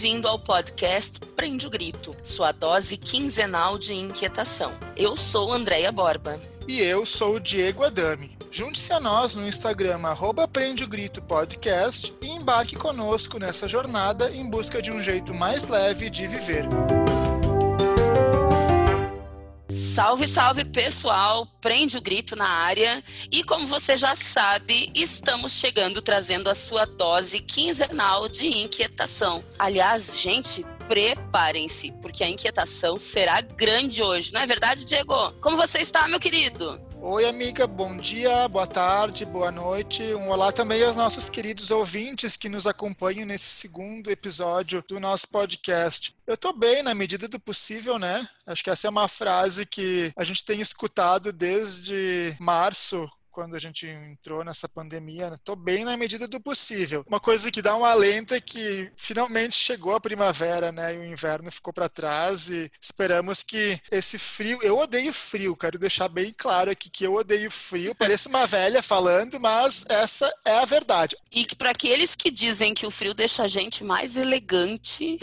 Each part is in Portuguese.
Bem-vindo ao podcast Prende o Grito, sua dose quinzenal de inquietação. Eu sou Andréia Borba. E eu sou o Diego Adami. Junte-se a nós no Instagram, arroba Prende o Grito Podcast e embarque conosco nessa jornada em busca de um jeito mais leve de viver. Salve, salve pessoal! Prende o grito na área. E como você já sabe, estamos chegando trazendo a sua dose quinzenal de inquietação. Aliás, gente, preparem-se, porque a inquietação será grande hoje, não é verdade, Diego? Como você está, meu querido? Oi, amiga, bom dia, boa tarde, boa noite. Um olá também aos nossos queridos ouvintes que nos acompanham nesse segundo episódio do nosso podcast. Eu tô bem na medida do possível, né? Acho que essa é uma frase que a gente tem escutado desde março, quando a gente entrou nessa pandemia, estou né? bem na medida do possível. Uma coisa que dá um alento é que finalmente chegou a primavera, né? E o inverno ficou para trás e esperamos que esse frio. Eu odeio frio, quero deixar bem claro aqui que eu odeio frio. Pareço uma velha falando, mas essa é a verdade. E que para aqueles que dizem que o frio deixa a gente mais elegante,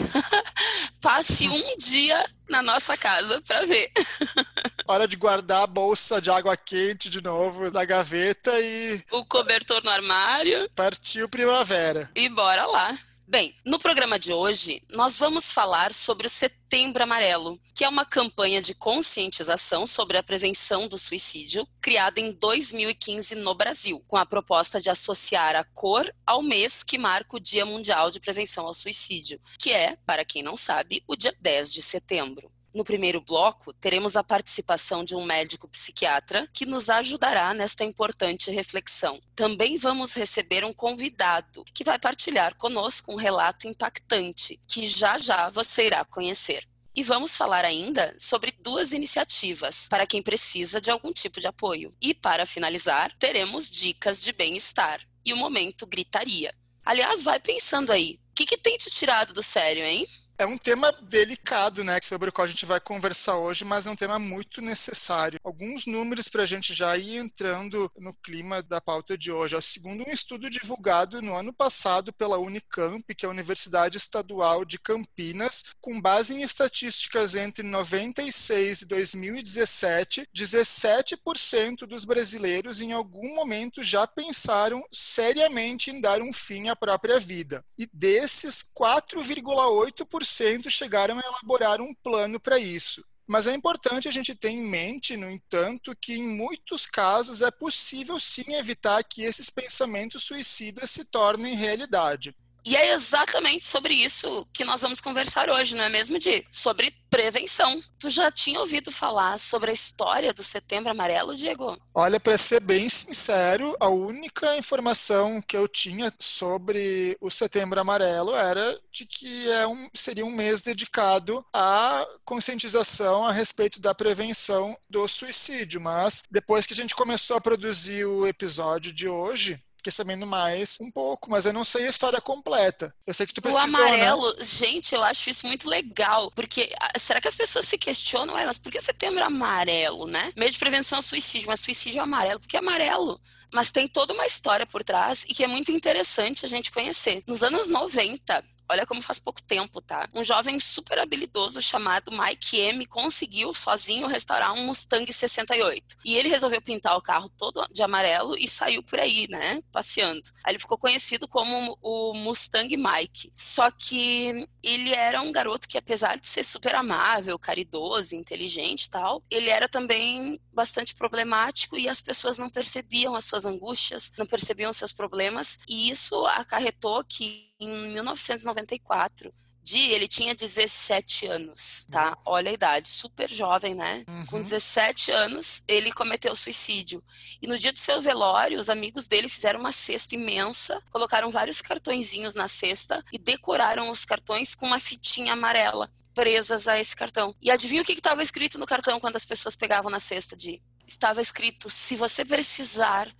passe um dia na nossa casa para ver. Hora de guardar a bolsa de água quente de novo na gaveta e. O cobertor no armário. Partiu primavera. E bora lá. Bem, no programa de hoje, nós vamos falar sobre o Setembro Amarelo, que é uma campanha de conscientização sobre a prevenção do suicídio, criada em 2015 no Brasil, com a proposta de associar a cor ao mês que marca o Dia Mundial de Prevenção ao Suicídio, que é, para quem não sabe, o dia 10 de setembro. No primeiro bloco, teremos a participação de um médico psiquiatra que nos ajudará nesta importante reflexão. Também vamos receber um convidado que vai partilhar conosco um relato impactante que já já você irá conhecer. E vamos falar ainda sobre duas iniciativas para quem precisa de algum tipo de apoio. E para finalizar, teremos dicas de bem-estar e o momento gritaria. Aliás, vai pensando aí, o que, que tem te tirado do sério, hein? É um tema delicado, né, sobre o qual a gente vai conversar hoje, mas é um tema muito necessário. Alguns números para a gente já ir entrando no clima da pauta de hoje. Segundo um estudo divulgado no ano passado pela Unicamp, que é a Universidade Estadual de Campinas, com base em estatísticas entre 96 e 2017, 17% dos brasileiros em algum momento já pensaram seriamente em dar um fim à própria vida. E desses, 4,8% chegaram a elaborar um plano para isso. Mas é importante a gente ter em mente, no entanto, que em muitos casos é possível sim evitar que esses pensamentos suicidas se tornem realidade. E é exatamente sobre isso que nós vamos conversar hoje, não é mesmo, Di? Sobre prevenção. Tu já tinha ouvido falar sobre a história do Setembro Amarelo, Diego? Olha, para ser bem sincero, a única informação que eu tinha sobre o Setembro Amarelo era de que é um, seria um mês dedicado à conscientização a respeito da prevenção do suicídio. Mas depois que a gente começou a produzir o episódio de hoje, fiquei sabendo mais um pouco, mas eu não sei a história completa. Eu sei que tu pesquisou, O amarelo, né? gente, eu acho isso muito legal, porque ah, será que as pessoas se questionam, é, mas por que setembro amarelo, né? Meio de prevenção ao suicídio, mas suicídio é amarelo, porque é amarelo. Mas tem toda uma história por trás e que é muito interessante a gente conhecer. Nos anos 90, Olha como faz pouco tempo, tá? Um jovem super habilidoso chamado Mike M conseguiu sozinho restaurar um Mustang 68. E ele resolveu pintar o carro todo de amarelo e saiu por aí, né? Passeando. Aí ele ficou conhecido como o Mustang Mike. Só que ele era um garoto que, apesar de ser super amável, caridoso, inteligente e tal, ele era também bastante problemático e as pessoas não percebiam as suas angústias, não percebiam seus problemas. E isso acarretou que em 1994. Di, ele tinha 17 anos, tá? Olha a idade, super jovem, né? Uhum. Com 17 anos, ele cometeu suicídio. E no dia do seu velório, os amigos dele fizeram uma cesta imensa, colocaram vários cartõezinhos na cesta e decoraram os cartões com uma fitinha amarela presas a esse cartão. E adivinha o que estava escrito no cartão quando as pessoas pegavam na cesta de? Estava escrito: se você precisar,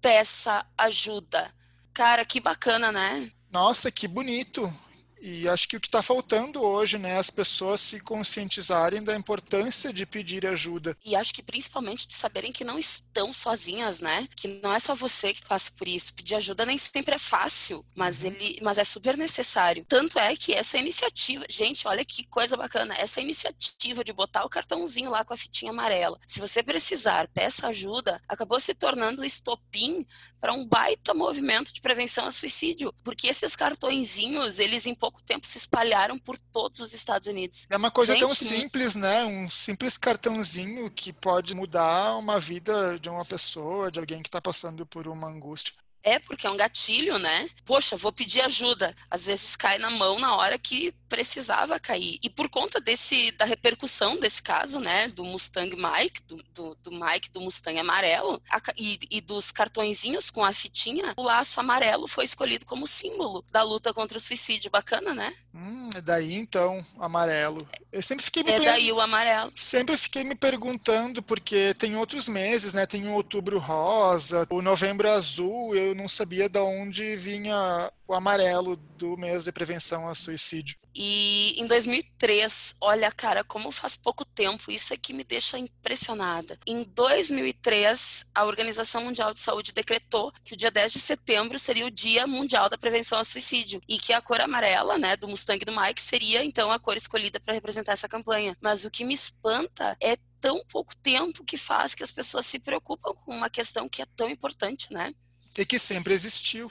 peça ajuda. Cara, que bacana, né? Nossa, que bonito. E acho que o que está faltando hoje, né, as pessoas se conscientizarem da importância de pedir ajuda. E acho que principalmente de saberem que não estão sozinhas, né? Que não é só você que passa por isso. Pedir ajuda nem sempre é fácil, mas uhum. ele, mas é super necessário. Tanto é que essa iniciativa, gente, olha que coisa bacana, essa iniciativa de botar o cartãozinho lá com a fitinha amarela. Se você precisar, peça ajuda, acabou se tornando o estopim para um baita movimento de prevenção a suicídio, porque esses cartõezinhos, eles em pouco tempo se espalharam por todos os Estados Unidos. É uma coisa Gente, tão simples, né? Um simples cartãozinho que pode mudar uma vida de uma pessoa, de alguém que está passando por uma angústia. É, porque é um gatilho, né? Poxa, vou pedir ajuda. Às vezes cai na mão na hora que precisava cair. E por conta desse da repercussão desse caso, né? Do Mustang Mike, do, do, do Mike do Mustang amarelo, a, e, e, dos cartõezinhos com a fitinha, o laço amarelo foi escolhido como símbolo da luta contra o suicídio. Bacana, né? Hum, é daí então, amarelo. Eu sempre fiquei me É daí o amarelo. Sempre fiquei me perguntando, porque tem outros meses, né? Tem o outubro rosa, o novembro azul, eu eu não sabia de onde vinha o amarelo do mês de prevenção ao suicídio. E em 2003, olha, cara, como faz pouco tempo, isso é que me deixa impressionada. Em 2003, a Organização Mundial de Saúde decretou que o dia 10 de setembro seria o Dia Mundial da Prevenção ao Suicídio e que a cor amarela, né, do Mustang do Mike seria então a cor escolhida para representar essa campanha. Mas o que me espanta é tão pouco tempo que faz que as pessoas se preocupam com uma questão que é tão importante, né? E que sempre existiu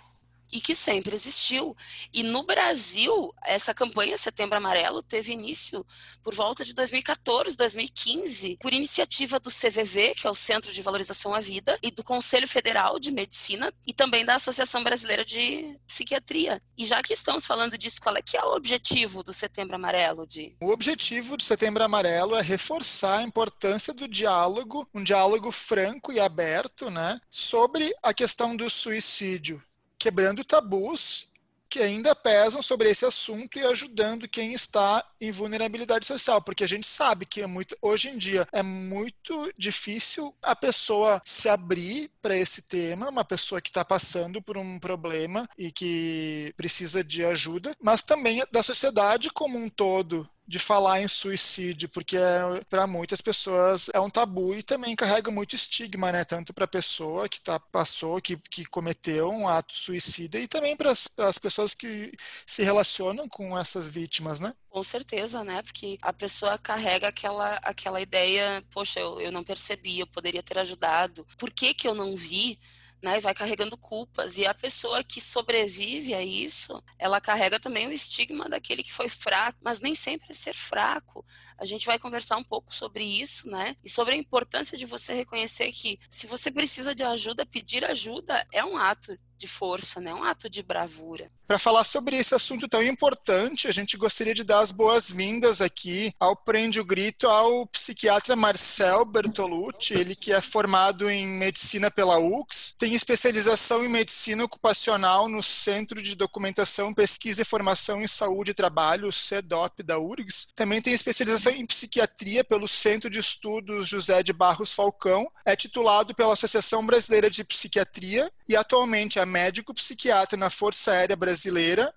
e que sempre existiu. E no Brasil, essa campanha Setembro Amarelo teve início por volta de 2014, 2015, por iniciativa do CVV, que é o Centro de Valorização à Vida, e do Conselho Federal de Medicina e também da Associação Brasileira de Psiquiatria. E já que estamos falando disso, qual é que é o objetivo do Setembro Amarelo, de? O objetivo do Setembro Amarelo é reforçar a importância do diálogo, um diálogo franco e aberto, né, sobre a questão do suicídio quebrando tabus que ainda pesam sobre esse assunto e ajudando quem está em vulnerabilidade social, porque a gente sabe que é muito, hoje em dia é muito difícil a pessoa se abrir para esse tema, uma pessoa que está passando por um problema e que precisa de ajuda, mas também da sociedade como um todo de falar em suicídio, porque é, para muitas pessoas é um tabu e também carrega muito estigma, né? Tanto para a pessoa que tá, passou, que, que cometeu um ato suicida e também para as pessoas que se relacionam com essas vítimas, né? Com certeza, né? Porque a pessoa carrega aquela, aquela ideia, poxa, eu, eu não percebi, eu poderia ter ajudado. Por que, que eu não vi? Né, vai carregando culpas. E a pessoa que sobrevive a isso, ela carrega também o estigma daquele que foi fraco, mas nem sempre é ser fraco. A gente vai conversar um pouco sobre isso, né? E sobre a importância de você reconhecer que se você precisa de ajuda, pedir ajuda é um ato de força, né? Um ato de bravura. Para falar sobre esse assunto tão importante, a gente gostaria de dar as boas-vindas aqui ao Prende o Grito ao psiquiatra Marcel Bertolucci, ele que é formado em medicina pela UX, tem especialização em medicina ocupacional no Centro de Documentação, Pesquisa e Formação em Saúde e Trabalho, CEDOP da URGS. Também tem especialização em psiquiatria pelo Centro de Estudos José de Barros Falcão, é titulado pela Associação Brasileira de Psiquiatria e atualmente é médico psiquiatra na Força Aérea Brasileira,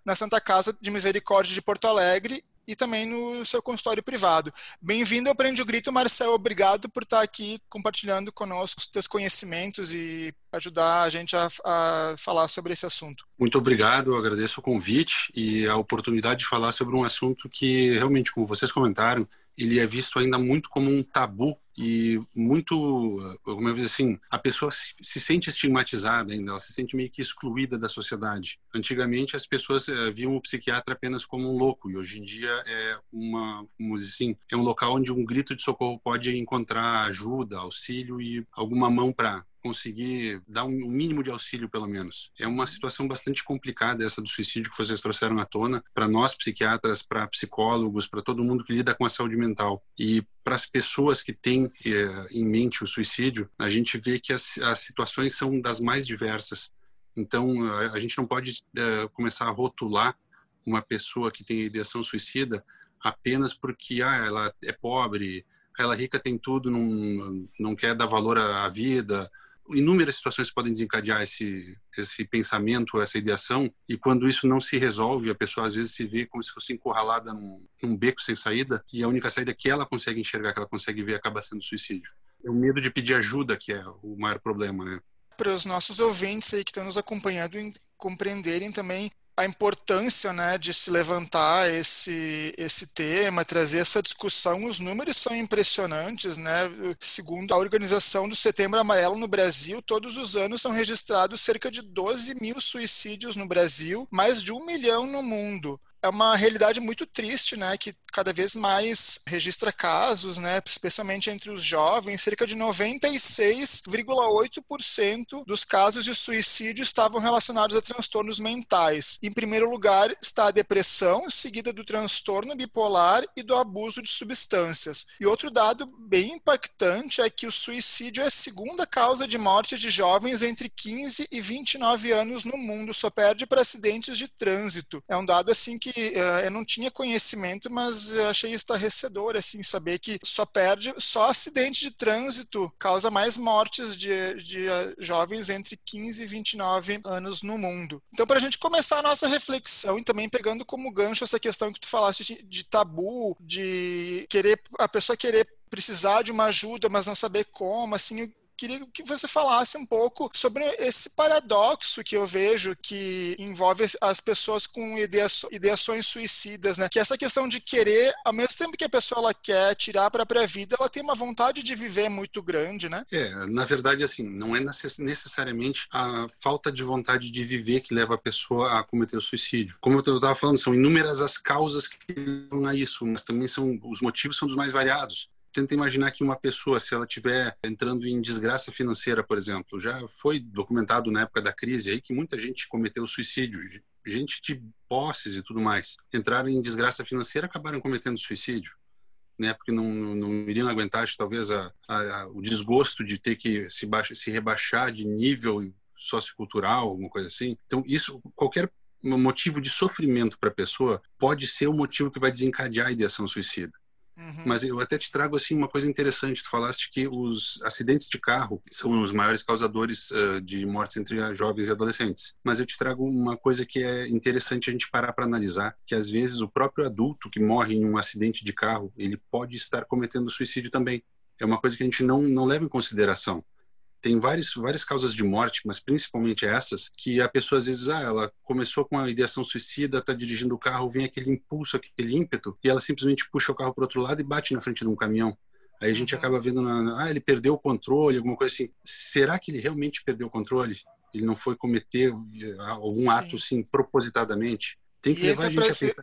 na Santa Casa de Misericórdia de Porto Alegre e também no seu consultório privado. Bem-vindo ao Prende o Grito, Marcel. Obrigado por estar aqui compartilhando conosco os seus conhecimentos e ajudar a gente a, a, falar sobre esse assunto. Muito obrigado, eu agradeço o convite e a oportunidade de falar sobre um assunto que realmente, como vocês comentaram, ele é visto ainda muito como um tabu e muito, como eu assim, a pessoa se, se, sente estigmatizada ainda, ela se sente meio que excluída da sociedade. Antigamente as pessoas é, viam o psiquiatra apenas como um louco e hoje em dia é uma, dizer assim, é um local onde um grito de socorro pode encontrar ajuda, auxílio e alguma mão para conseguir dar um mínimo de auxílio, pelo menos. É uma situação bastante complicada essa do suicídio que vocês trouxeram à tona, para nós psiquiatras, para psicólogos, para todo mundo que lida com a saúde mental. E para as pessoas que têm eh, em mente o suicídio, a gente vê que as, as situações são das mais diversas. Então, a, a gente não pode eh, começar a rotular uma pessoa que tem ideação suicida apenas porque ah, ela é pobre, ela é rica tem tudo, não, não quer dar valor à vida, inúmeras situações podem desencadear esse, esse pensamento, essa ideação, e quando isso não se resolve, a pessoa às vezes se vê como se fosse encurralada num, num beco sem saída, e a única saída que ela consegue enxergar, que ela consegue ver, acaba sendo suicídio. É o medo de pedir ajuda que é o maior problema, né? Para os nossos ouvintes aí que estão nos acompanhando compreenderem também a importância né, de se levantar esse, esse tema, trazer essa discussão. Os números são impressionantes. Né? Segundo a organização do Setembro Amarelo no Brasil, todos os anos são registrados cerca de 12 mil suicídios no Brasil, mais de um milhão no mundo é uma realidade muito triste, né, que cada vez mais registra casos, né, especialmente entre os jovens, cerca de 96,8% dos casos de suicídio estavam relacionados a transtornos mentais. Em primeiro lugar está a depressão, seguida do transtorno bipolar e do abuso de substâncias. E outro dado bem impactante é que o suicídio é a segunda causa de morte de jovens entre 15 e 29 anos no mundo, só perde para acidentes de trânsito. É um dado assim que uh, eu não tinha conhecimento, mas achei estarrecedor, assim, saber que só perde, só acidente de trânsito causa mais mortes de, de uh, jovens entre 15 e 29 anos no mundo. Então, para a gente começar a nossa reflexão e também pegando como gancho essa questão que tu falaste de, de tabu, de querer a pessoa querer precisar de uma ajuda, mas não saber como, assim, queria que você falasse um pouco sobre esse paradoxo que eu vejo que envolve as pessoas com ideações suicidas, né? Que é essa questão de querer, ao mesmo tempo que a pessoa ela quer tirar a própria vida, ela tem uma vontade de viver muito grande, né? É, na verdade, assim, não é necessariamente a falta de vontade de viver que leva a pessoa a cometer o suicídio. Como eu estava falando, são inúmeras as causas que levam a isso, mas também são os motivos são dos mais variados tenta imaginar que uma pessoa, se ela estiver entrando em desgraça financeira, por exemplo, já foi documentado na época da crise aí que muita gente cometeu suicídio, gente de posses e tudo mais, entraram em desgraça financeira, acabaram cometendo suicídio. Né, porque não, não iriam aguentar, talvez, a, a, o desgosto de ter que se, baixa, se rebaixar de nível sociocultural, alguma coisa assim. Então, isso, qualquer motivo de sofrimento para a pessoa pode ser o motivo que vai desencadear a ideação suicida. Uhum. Mas eu até te trago assim uma coisa interessante. Tu falaste que os acidentes de carro são os maiores causadores uh, de mortes entre jovens e adolescentes. Mas eu te trago uma coisa que é interessante a gente parar para analisar, que às vezes o próprio adulto que morre em um acidente de carro, ele pode estar cometendo suicídio também. É uma coisa que a gente não, não leva em consideração tem várias, várias causas de morte, mas principalmente essas, que a pessoa às vezes, ah, ela começou com a ideação suicida, está dirigindo o carro, vem aquele impulso, aquele ímpeto, e ela simplesmente puxa o carro para outro lado e bate na frente de um caminhão. Aí a gente uhum. acaba vendo, na, ah, ele perdeu o controle, alguma coisa assim. Será que ele realmente perdeu o controle? Ele não foi cometer eh, algum Sim. ato, assim, propositadamente? Tem que e levar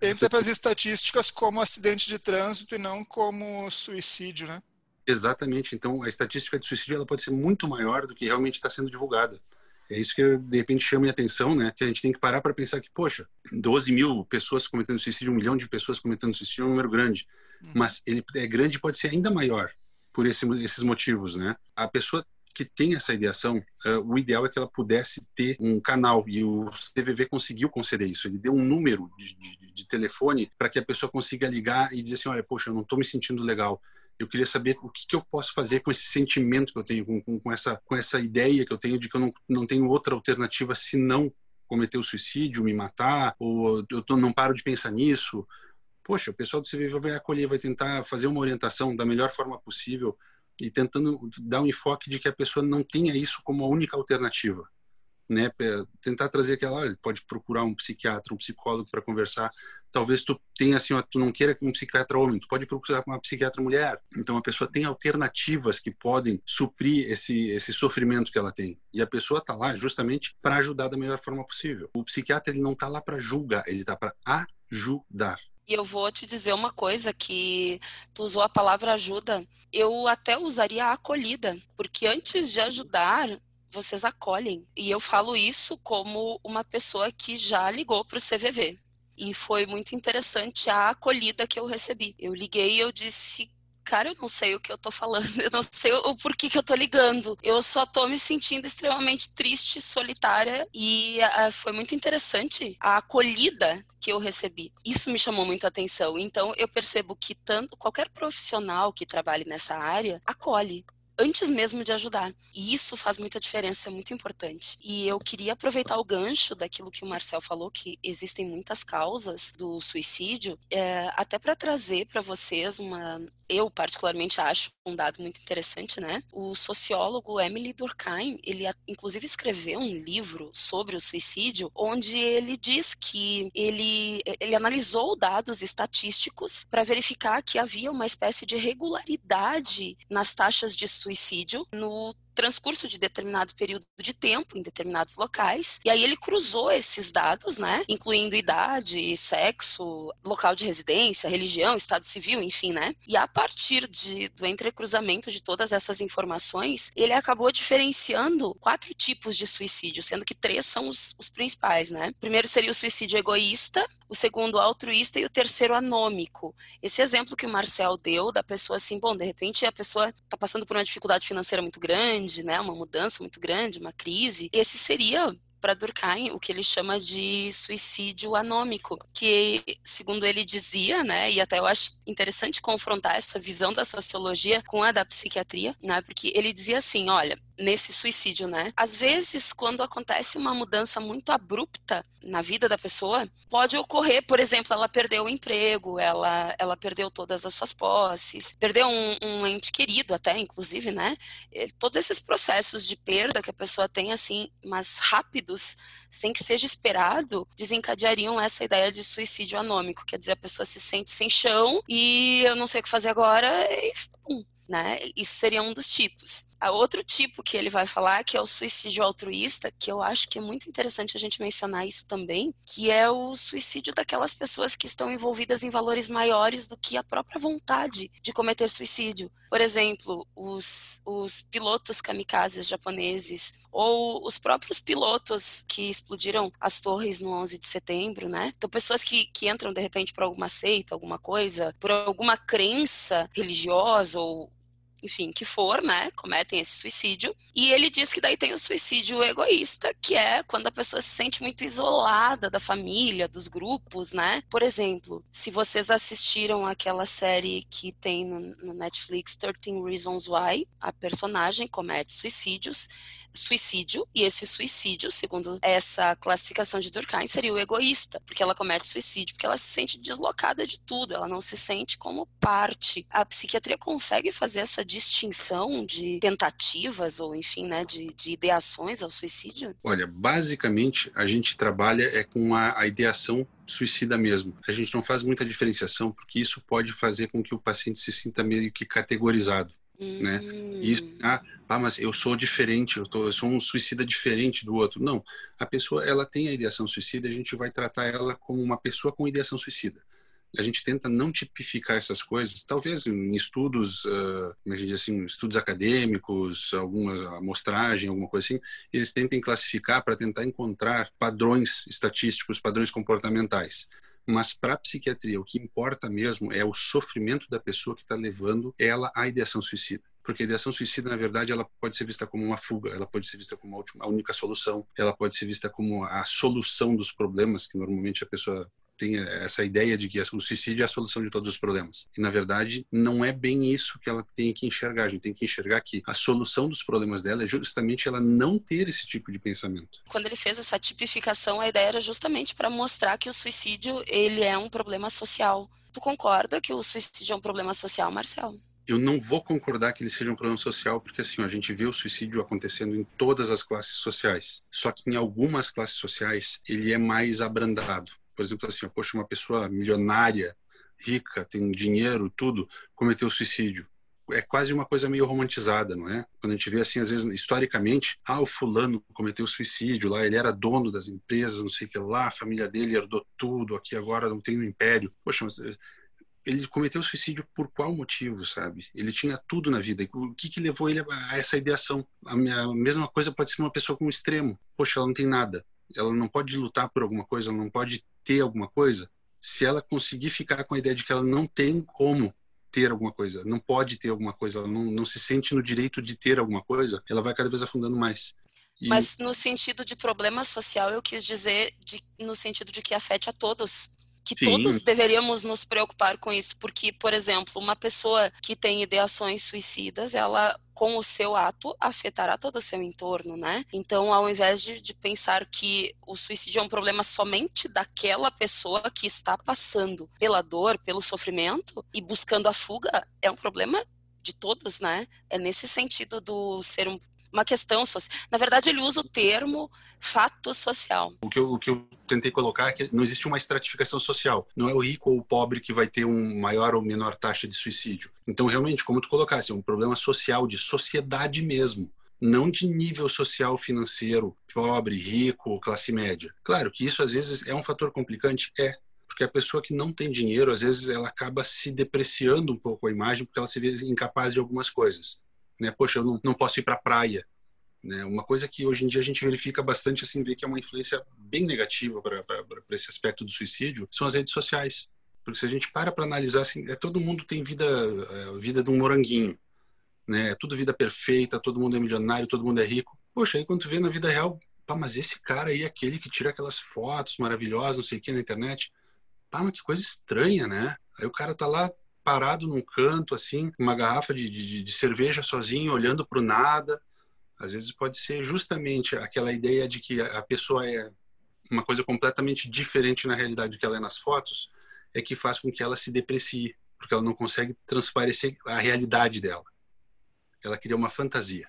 entra para as estatísticas como acidente de trânsito e não como suicídio, né? Exatamente. Então, a estatística de suicídio ela pode ser muito maior do que realmente está sendo divulgada. É isso que, de repente, chama a atenção, né? Que a gente tem que parar para pensar que, poxa, 12 mil pessoas cometendo suicídio, um milhão de pessoas cometendo suicídio é um número grande. Uhum. Mas ele é grande pode ser ainda maior por esse, esses motivos, né? A pessoa que tem essa ideação, uh, o ideal é que ela pudesse ter um canal e o CVV conseguiu conceder isso. Ele deu um número de, de, de telefone para que a pessoa consiga ligar e dizer assim, olha, poxa, eu não estou me sentindo legal eu queria saber o que, que, eu posso fazer com esse sentimento que eu tenho, com, com, essa, com essa ideia que eu tenho de que eu não, não tenho outra alternativa senão cometer o suicídio, me matar, ou eu tô, não paro de pensar nisso. Poxa, o pessoal do CVV vai acolher, vai tentar fazer uma orientação da melhor forma possível e tentando dar um enfoque de que a pessoa não tenha isso como a única alternativa né, tentar trazer aquela, olha, pode procurar um psiquiatra, um psicólogo para conversar. Talvez tu tenha assim, tu não queira que um psiquiatra homem, tu pode procurar uma psiquiatra mulher. Então a pessoa tem alternativas que podem suprir esse esse sofrimento que ela tem. E a pessoa tá lá justamente para ajudar da melhor forma possível. O psiquiatra ele não tá lá para julgar, ele tá para ajudar. E eu vou te dizer uma coisa que tu usou a palavra ajuda. Eu até usaria acolhida, porque antes de ajudar, vocês acolhem. E eu falo isso como uma pessoa que já ligou para o CVV. E foi muito interessante a acolhida que eu recebi. Eu liguei e eu disse, cara, eu não sei o que eu tô falando, eu não sei o porquê que eu tô ligando. Eu só tô me sentindo extremamente triste, solitária e uh, foi muito interessante a acolhida que eu recebi. Isso me chamou muito a atenção. Então eu percebo que tanto qualquer profissional que trabalhe nessa área acolhe antes mesmo de ajudar. E isso faz muita diferença, é muito importante. E eu queria aproveitar o gancho daquilo que o Marcel falou, que existem muitas causas do suicídio, é, até para trazer para vocês uma. Eu, particularmente, acho um dado muito interessante, né? O sociólogo Emily Durkheim, ele inclusive escreveu um livro sobre o suicídio, onde ele diz que ele, ele analisou dados estatísticos para verificar que havia uma espécie de regularidade nas taxas de suicídio no transcurso de determinado período de tempo em determinados locais. E aí ele cruzou esses dados, né, incluindo idade, sexo, local de residência, religião, estado civil, enfim, né? E a partir de, do entrecruzamento de todas essas informações, ele acabou diferenciando quatro tipos de suicídio, sendo que três são os, os principais, né? O primeiro seria o suicídio egoísta, o segundo altruísta e o terceiro anômico. Esse exemplo que o Marcel deu da pessoa assim, bom, de repente a pessoa está passando por uma dificuldade financeira muito grande, né, uma mudança muito grande, uma crise, esse seria para Durkheim o que ele chama de suicídio anômico, que segundo ele dizia, né, e até eu acho interessante confrontar essa visão da sociologia com a da psiquiatria, né, porque ele dizia assim, olha, nesse suicídio, né? Às vezes, quando acontece uma mudança muito abrupta na vida da pessoa, pode ocorrer, por exemplo, ela perdeu o emprego, ela, ela perdeu todas as suas posses, perdeu um, um ente querido até, inclusive, né? Todos esses processos de perda que a pessoa tem, assim, mas rápidos, sem que seja esperado, desencadeariam essa ideia de suicídio anômico, quer dizer, a pessoa se sente sem chão e eu não sei o que fazer agora e né? Isso seria um dos tipos. A outro tipo que ele vai falar, que é o suicídio altruísta, que eu acho que é muito interessante a gente mencionar isso também, que é o suicídio daquelas pessoas que estão envolvidas em valores maiores do que a própria vontade de cometer suicídio. Por exemplo, os, os pilotos kamikazes japoneses ou os próprios pilotos que explodiram as torres no 11 de setembro, né? Então, pessoas que, que entram de repente por alguma seita, alguma coisa, por alguma crença religiosa ou enfim, que for, né, cometem esse suicídio. E ele diz que daí tem o suicídio egoísta, que é quando a pessoa se sente muito isolada da família, dos grupos, né? Por exemplo, se vocês assistiram aquela série que tem no, Netflix 13 Reasons Why, a personagem comete suicídios suicídio, e esse suicídio, segundo essa classificação de Durkheim, seria o egoísta, porque ela comete suicídio porque ela se sente deslocada de tudo, ela não se sente como parte. A psiquiatria consegue fazer essa distinção de tentativas ou, enfim, né, de, de ideações ao suicídio? Olha, basicamente a gente trabalha é com a, a ideação suicida mesmo. A gente não faz muita diferenciação porque isso pode fazer com que o paciente se sinta meio que categorizado. Hum. Né? Isso, ah, ah, mas eu sou diferente, eu, tô, eu sou um suicida diferente do outro. Não, a pessoa ela tem a ideação suicida, a gente vai tratar ela como uma pessoa com ideação suicida. A gente tenta não tipificar essas coisas, talvez em estudos, uh, assim, estudos acadêmicos, alguma amostragem, alguma coisa assim, eles tentem classificar para tentar encontrar padrões estatísticos, padrões comportamentais. Mas para a psiquiatria, o que importa mesmo é o sofrimento da pessoa que está levando ela à ideação suicida. Porque a ideação suicida, na verdade, ela pode ser vista como uma fuga, ela pode ser vista como a, última, a única solução, ela pode ser vista como a solução dos problemas que normalmente a pessoa tem essa ideia de que o suicídio é a solução de todos os problemas. E, na verdade, não é bem isso que ela tem que enxergar. A gente tem que enxergar que a solução dos problemas dela é justamente ela não ter esse tipo de pensamento. Quando ele fez essa tipificação, a ideia era justamente para mostrar que o suicídio ele é um problema social. Tu concorda que o suicídio é um problema social, Marcel? eu não vou concordar que ele seja um problema social, porque assim, a gente vê o suicídio acontecendo em todas as classes sociais. Só que em algumas classes sociais ele é mais abrandado por exemplo, assim, poxa, uma pessoa milionária, rica, tem dinheiro, tudo, cometeu suicídio. É quase uma coisa meio romantizada, não é? Quando a gente vê assim, às vezes, historicamente, ah, o fulano cometeu suicídio lá, ele era dono das empresas, não sei o que lá, a família dele herdou tudo, aqui agora não tem um império. Poxa, mas eh, ele cometeu suicídio por qual motivo, sabe? Ele tinha tudo na vida. O que, que levou ele a essa ideação? A, mesma coisa pode ser uma pessoa com um extremo. Poxa, ela não tem nada. Ela não pode lutar por alguma coisa, ela não pode ter alguma coisa, se ela conseguir ficar com a ideia de que ela não tem como ter alguma coisa, não pode ter alguma coisa, ela não, não se sente no direito de ter alguma coisa, ela vai cada vez afundando mais. E... Mas no sentido de problema social, eu quis dizer de, no sentido de que afete a todos que Sim. todos deveríamos nos preocupar com isso, porque, por exemplo, uma pessoa que tem ideações suicidas, ela com o seu ato afetará todo o seu entorno, né? Então, ao invés de, de, pensar que o suicídio é um problema somente daquela pessoa que está passando pela dor, pelo sofrimento e buscando a fuga, é um problema de todos, né? É nesse sentido do ser um, uma questão social. Na verdade, ele usa o termo fato social. O que, eu, o que eu tentei colocar é que não existe uma estratificação social. Não é o rico ou o pobre que vai ter um maior ou menor taxa de suicídio. Então, realmente, como tu colocaste, é um problema social, de sociedade mesmo não de nível social financeiro, pobre, rico, classe média. Claro que isso às vezes é um fator complicante, é, porque a pessoa que não tem dinheiro, às vezes ela acaba se depreciando um pouco a imagem porque ela se vê incapaz de algumas coisas né? Poxa, eu não, não posso ir para a praia, né? Uma coisa que hoje em dia a gente verifica bastante, assim, vê que é uma influência bem negativa para esse aspecto do suicídio, são as redes sociais. Porque se a gente para para analisar, assim, é, todo mundo tem vida, é, vida de um moranguinho, né? É tudo vida perfeita, todo mundo é milionário, todo mundo é rico. Poxa, aí quando tu vê na vida real, pá, mas esse cara aí, aquele que tira aquelas fotos maravilhosas, não sei o que, na internet, pá, mas que coisa estranha, né? Aí o cara tá lá parado num canto, assim, uma garrafa de, de, de cerveja sozinho, olhando para o nada. Às vezes pode ser justamente aquela ideia de que a pessoa é uma coisa completamente diferente na realidade do que ela é nas fotos, é que faz com que ela se deprecie, porque ela não consegue transparecer a realidade dela. Ela cria uma fantasia.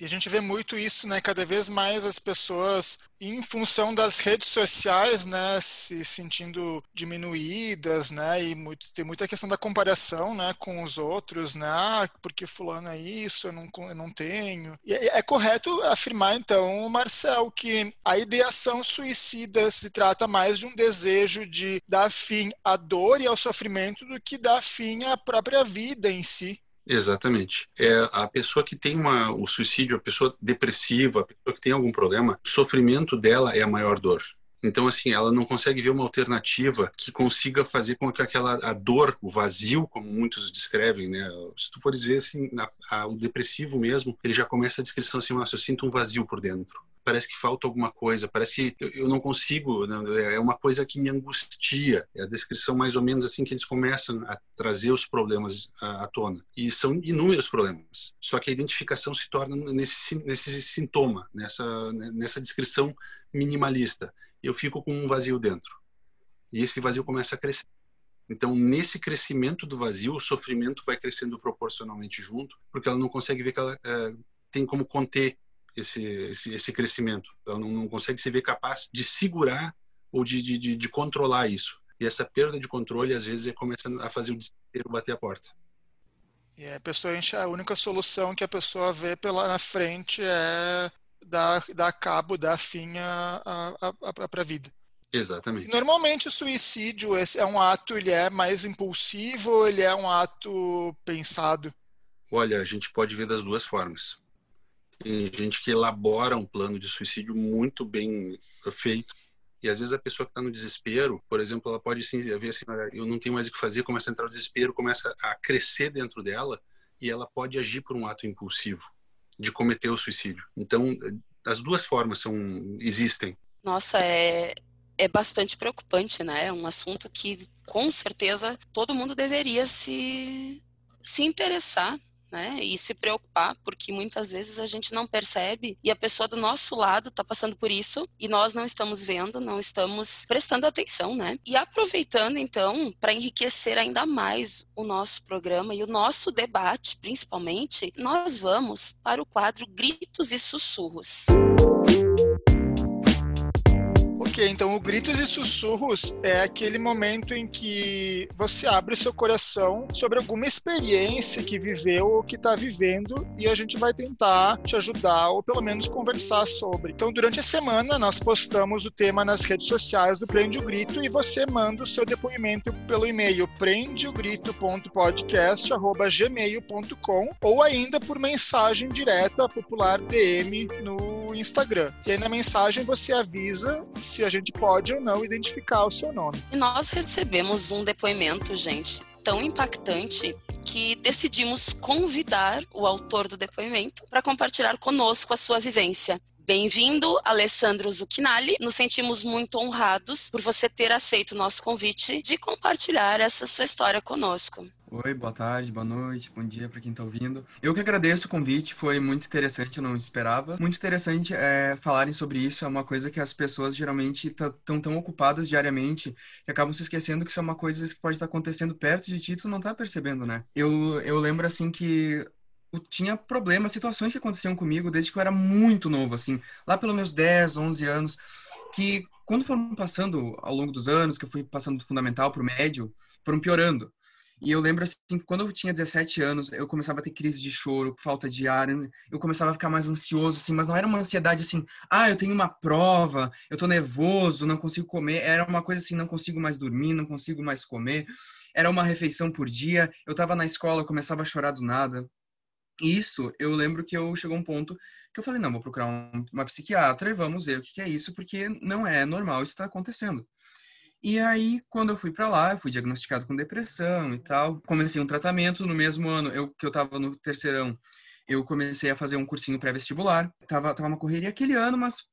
E a gente vê muito isso, né? Cada vez mais as pessoas, em função das redes sociais, né, se sentindo diminuídas, né? E muito, tem muita questão da comparação, né, com os outros, né? Ah, porque fulano é isso, eu não, eu não tenho. E é, é correto afirmar, então, Marcel, que a ideação suicida se trata mais de um desejo de dar fim à dor e ao sofrimento do que dar fim à própria vida em si. Exatamente. É a pessoa que tem uma, o suicídio, a pessoa depressiva, a pessoa que tem algum problema, o sofrimento dela é a maior dor. Então, assim, ela não consegue ver uma alternativa que consiga fazer com que aquela a dor, o vazio, como muitos descrevem, né? Se tu fores ver, assim, na, a, o depressivo mesmo, ele já começa a descrição assim, nossa, eu sinto um vazio por dentro parece que falta alguma coisa, parece que eu, eu não consigo, né? é uma coisa que me angustia. É a descrição mais ou menos assim que eles começam a trazer os problemas à, tona. E são inúmeros problemas. Só que a identificação se torna nesse, nesse sintoma, nessa, nessa descrição minimalista. Eu fico com um vazio dentro. E esse vazio começa a crescer. Então, nesse crescimento do vazio, o sofrimento vai crescendo proporcionalmente junto, porque ela não consegue ver que ela é, tem como conter esse, esse, esse crescimento. Ela não, não, consegue se ver capaz de segurar ou de, de, de, controlar isso. E essa perda de controle, às vezes, é começa a fazer o desespero bater a porta. E a pessoa enche, a única solução que a pessoa vê pela na frente é dar, dar cabo, dar fim para a vida. Exatamente. Normalmente o suicídio é um ato, ele é mais impulsivo ou ele é um ato pensado? Olha, a gente pode ver das duas formas. Tem gente que elabora um plano de suicídio muito bem feito. E às vezes a pessoa que está no desespero, por exemplo, ela pode sim ver assim, eu não tenho mais o que fazer, começa a entrar no desespero, começa a crescer dentro dela e ela pode agir por um ato impulsivo de cometer o suicídio. Então, as duas formas são existem. Nossa, é é bastante preocupante, né? É um assunto que com certeza todo mundo deveria se se interessar né? E se preocupar, porque muitas vezes a gente não percebe e a pessoa do nosso lado está passando por isso e nós não estamos vendo, não estamos prestando atenção, né? E aproveitando então para enriquecer ainda mais o nosso programa e o nosso debate, principalmente, nós vamos para o quadro Gritos e Sussurros. Ok, então o gritos e sussurros é aquele momento em que você abre seu coração sobre alguma experiência que viveu ou que está vivendo e a gente vai tentar te ajudar ou pelo menos conversar sobre. Então, durante a semana, nós postamos o tema nas redes sociais do Prende o Grito e você manda o seu depoimento pelo e-mail prendeogrito.podcast.gmail.com ou ainda por mensagem direta popular DM no Instagram. E aí na mensagem você avisa se a gente pode ou não identificar o seu nome. E nós recebemos um depoimento, gente, tão impactante que decidimos convidar o autor do depoimento para compartilhar conosco a sua vivência. Bem-vindo, Alessandro Zucchinali. Nos sentimos muito honrados por você ter aceito o nosso convite de compartilhar essa sua história conosco. Oi, boa tarde, boa noite, bom dia para quem está ouvindo. Eu que agradeço o convite, foi muito interessante, eu não esperava. Muito interessante é, falarem sobre isso, é uma coisa que as pessoas geralmente estão tá, tão ocupadas diariamente que acabam se esquecendo que isso é uma coisa que pode estar tá acontecendo perto de ti tu não está percebendo, né? Eu, eu lembro assim que eu tinha problemas, situações que aconteciam comigo desde que eu era muito novo, assim, lá pelos meus 10, 11 anos, que quando foram passando ao longo dos anos, que eu fui passando do fundamental para o médio, foram piorando. E eu lembro assim, quando eu tinha 17 anos, eu começava a ter crise de choro, falta de ar, eu começava a ficar mais ansioso, assim, mas não era uma ansiedade assim, ah, eu tenho uma prova, eu tô nervoso, não consigo comer, era uma coisa assim, não consigo mais dormir, não consigo mais comer, era uma refeição por dia, eu tava na escola, começava a chorar do nada. Isso, eu lembro que eu chegou um ponto que eu falei, não, vou procurar um, uma psiquiatra e vamos ver o que, que é isso, porque não é normal isso tá acontecendo. E aí, quando eu fui para lá, eu fui diagnosticado com depressão e tal. Comecei um tratamento no mesmo ano eu, que eu estava no terceirão. Eu comecei a fazer um cursinho pré-vestibular. Tava, tava uma correria aquele ano, mas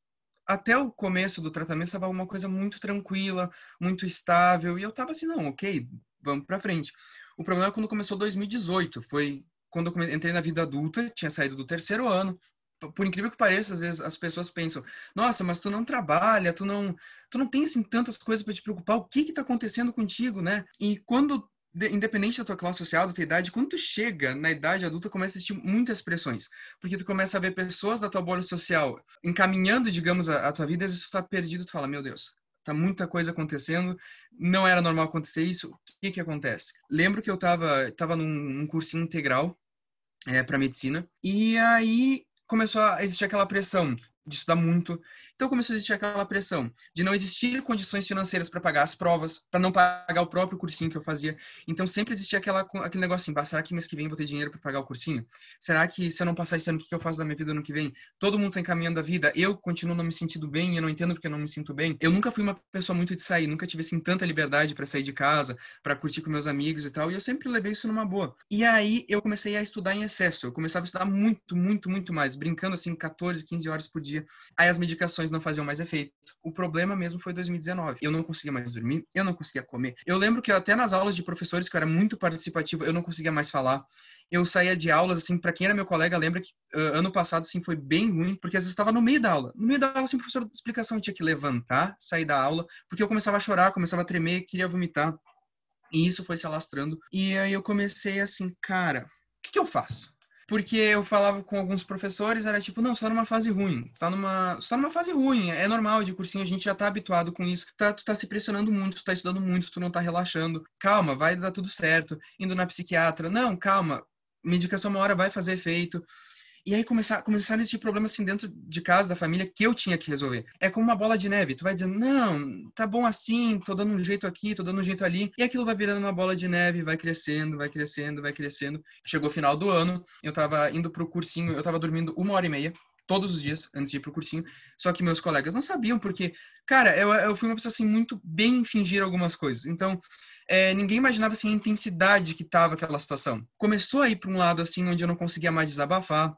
até o começo do tratamento estava uma coisa muito tranquila, muito estável. E eu tava assim, não, ok, vamos para frente. O problema é quando começou 2018. Foi quando eu entrei na vida adulta, tinha saído do terceiro ano, por incrível que pareça, às vezes as pessoas pensam: "Nossa, mas tu não trabalha, tu não, tu não tem assim tantas coisas para te preocupar. O que que tá acontecendo contigo, né?" E quando independente da tua classe social, da tua idade, quando tu chega na idade adulta, começa a existir muitas pressões, porque tu começa a ver pessoas da tua bolha social encaminhando, digamos, a, a tua vida, vezes tu tá perdido, tu fala: "Meu Deus, tá muita coisa acontecendo, não era normal acontecer isso, o que que acontece? Lembro que eu tava, tava num, num cursinho integral é, para medicina, e aí começou a existir aquela pressão de estudar muito. Então começou a existir aquela pressão de não existir condições financeiras para pagar as provas, para não pagar o próprio cursinho que eu fazia. Então sempre existia aquela, aquele negócio assim, será que mês que vem vou ter dinheiro para pagar o cursinho? Será que se eu não passar esse ano, o que eu faço da minha vida ano que vem? Todo mundo está encaminhando a vida, eu continuo não me sentindo bem, eu não entendo porque eu não me sinto bem. Eu nunca fui uma pessoa muito de sair, nunca tive assim tanta liberdade para sair de casa, para curtir com meus amigos e tal, e eu sempre levei isso numa boa. E aí eu comecei a estudar em excesso, eu começava a estudar muito, muito, muito mais, brincando assim 14, 15 horas por dia. Aí as medicações não faziam mais efeito. O problema mesmo foi 2019. Eu não conseguia mais dormir, eu não conseguia comer. Eu lembro que até nas aulas de professores, que eu era muito participativo, eu não conseguia mais falar. Eu saía de aulas, assim, para quem era meu colega, lembra que uh, ano passado, assim, foi bem ruim, porque às vezes estava no meio da aula. No meio da aula, assim, o professor de explicação tinha que levantar, sair da aula, porque eu começava a chorar, começava a tremer, queria vomitar. E isso foi se alastrando. E aí eu comecei assim, cara, o que, que eu faço? Porque eu falava com alguns professores, era tipo, não, você tá numa fase ruim, tá numa, você numa fase ruim, é normal de cursinho, a gente já tá habituado com isso, tá, tu tá se pressionando muito, tu tá estudando muito, tu não tá relaxando, calma, vai dar tudo certo, indo na psiquiatra, não, calma, medicação uma hora vai fazer efeito, e aí começar, começaram a existir problemas assim dentro de casa, da família, que eu tinha que resolver. É como uma bola de neve. Tu vai dizendo, não, tá bom assim, tô dando um jeito aqui, tô dando um jeito ali. E aquilo vai virando uma bola de neve, vai crescendo, vai crescendo, vai crescendo. Chegou o final do ano, eu tava indo pro cursinho, eu tava dormindo uma hora e meia todos os dias antes de ir pro cursinho. Só que meus colegas não sabiam, porque, cara, eu, eu fui uma pessoa assim muito bem em fingir algumas coisas. Então, é, ninguém imaginava assim a intensidade que tava aquela situação. Começou a ir para um lado assim onde eu não conseguia mais desabafar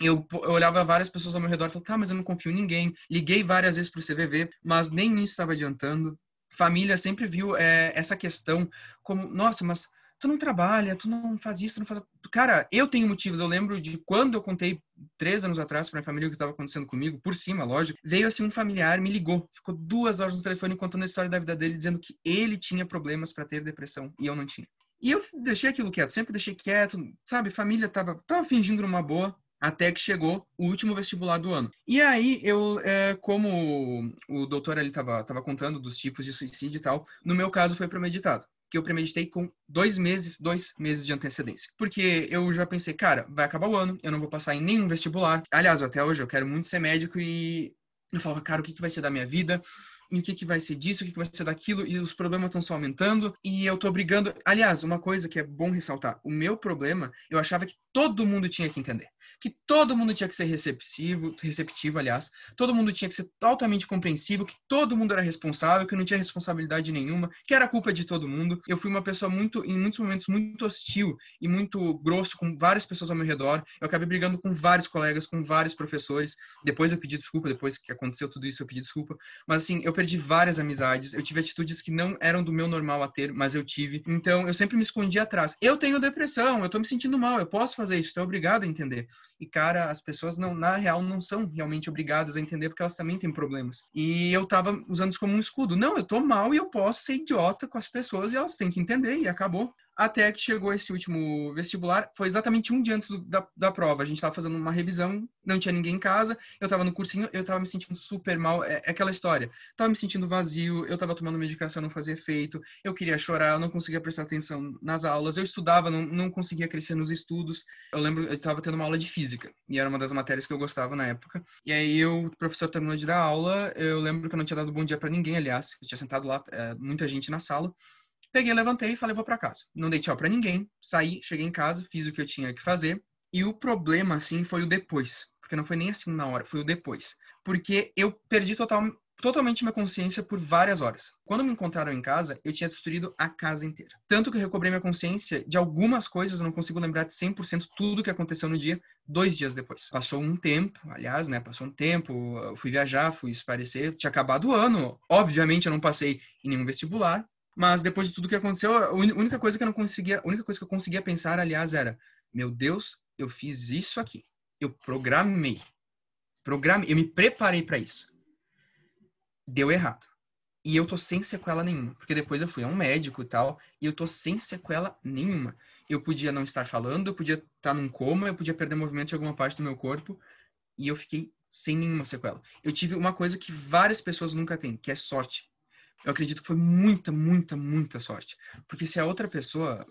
eu, eu, olhava várias pessoas ao meu redor e falava, tá, mas eu não confio em ninguém. Liguei várias vezes pro CVV, mas nem isso estava adiantando. Família sempre viu é, essa questão como, nossa, mas tu não trabalha, tu não faz isso, tu não faz. Cara, eu tenho motivos. Eu lembro de quando eu contei três anos atrás para minha família o que estava acontecendo comigo, por cima, lógico. Veio assim um familiar, me ligou, ficou duas horas no telefone contando a história da vida dele, dizendo que ele tinha problemas para ter depressão e eu não tinha. E eu deixei aquilo quieto, sempre deixei quieto, sabe? Família tava, tava fingindo uma boa até que chegou o último vestibular do ano. E aí, eu, é, como o doutor ali estava tava contando dos tipos de suicídio e tal, no meu caso foi premeditado. Que eu premeditei com dois meses, dois meses de antecedência. Porque eu já pensei, cara, vai acabar o ano, eu não vou passar em nenhum vestibular. Aliás, até hoje eu quero muito ser médico e eu falava, cara, o que, que vai ser da minha vida? o que, que vai ser disso, o que, que vai ser daquilo, e os problemas estão só aumentando, e eu tô brigando. Aliás, uma coisa que é bom ressaltar: o meu problema, eu achava que todo mundo tinha que entender. Que todo mundo tinha que ser receptivo, receptivo, aliás, todo mundo tinha que ser totalmente compreensivo, que todo mundo era responsável, que não tinha responsabilidade nenhuma, que era culpa de todo mundo. Eu fui uma pessoa muito, em muitos momentos, muito hostil e muito grosso com várias pessoas ao meu redor. Eu acabei brigando com vários colegas, com vários professores. Depois eu pedi desculpa, depois que aconteceu tudo isso, eu pedi desculpa. Mas assim, eu perdi várias amizades, eu tive atitudes que não eram do meu normal a ter, mas eu tive. Então, eu sempre me escondi atrás. Eu tenho depressão, eu tô me sentindo mal, eu posso fazer isso, tô obrigado a entender. E, cara, as pessoas, não, na real, não são realmente obrigadas a entender porque elas também têm problemas. E eu tava usando isso como um escudo. Não, eu tô mal e eu posso ser idiota com as pessoas e elas têm que entender e acabou até que chegou esse último vestibular. Foi exatamente um dia antes do, da, da prova. A gente estava fazendo uma revisão, não tinha ninguém em casa, eu estava no cursinho, eu estava me sentindo super mal. É, é aquela história. Tava me sentindo vazio, eu estava tomando medicação, não fazia efeito, eu queria chorar, eu não conseguia prestar atenção nas aulas, eu estudava, não, não conseguia crescer nos estudos. Eu lembro, eu estava tendo uma aula de física, e era uma das matérias que eu gostava na época. E aí eu, o professor terminou de dar aula, eu lembro que eu não tinha dado bom dia para ninguém, aliás, eu tinha sentado lá, é, muita gente na sala. Peguei, levantei e falei, vou para casa. Não dei tchau para ninguém, saí, cheguei em casa, fiz o que eu tinha que fazer. E o problema, assim, foi o depois. Porque não foi nem assim na hora, foi o depois. Porque eu perdi total, totalmente minha consciência por várias horas. Quando me encontraram em casa, eu tinha destruído a casa inteira. Tanto que eu recobrei minha consciência de algumas coisas, não consigo lembrar de 100% tudo que aconteceu no dia, dois dias depois. Passou um tempo, aliás, né? Passou um tempo, fui viajar, fui esparecer, tinha acabado o ano. Obviamente eu não passei em nenhum vestibular, mas depois de tudo que aconteceu, a única coisa que eu não conseguia, a única coisa que eu conseguia pensar, aliás, era: meu Deus, eu fiz isso aqui. Eu programei. Programei, eu me preparei para isso. Deu errado. E eu tô sem sequela nenhuma, porque depois eu fui a um médico e tal, e eu tô sem sequela nenhuma. Eu podia não estar falando, eu podia estar tá num coma, eu podia perder movimento de alguma parte do meu corpo, e eu fiquei sem nenhuma sequela. Eu tive uma coisa que várias pessoas nunca têm, que é sorte eu acredito que foi muita, muita, muita sorte. Porque se a outra pessoa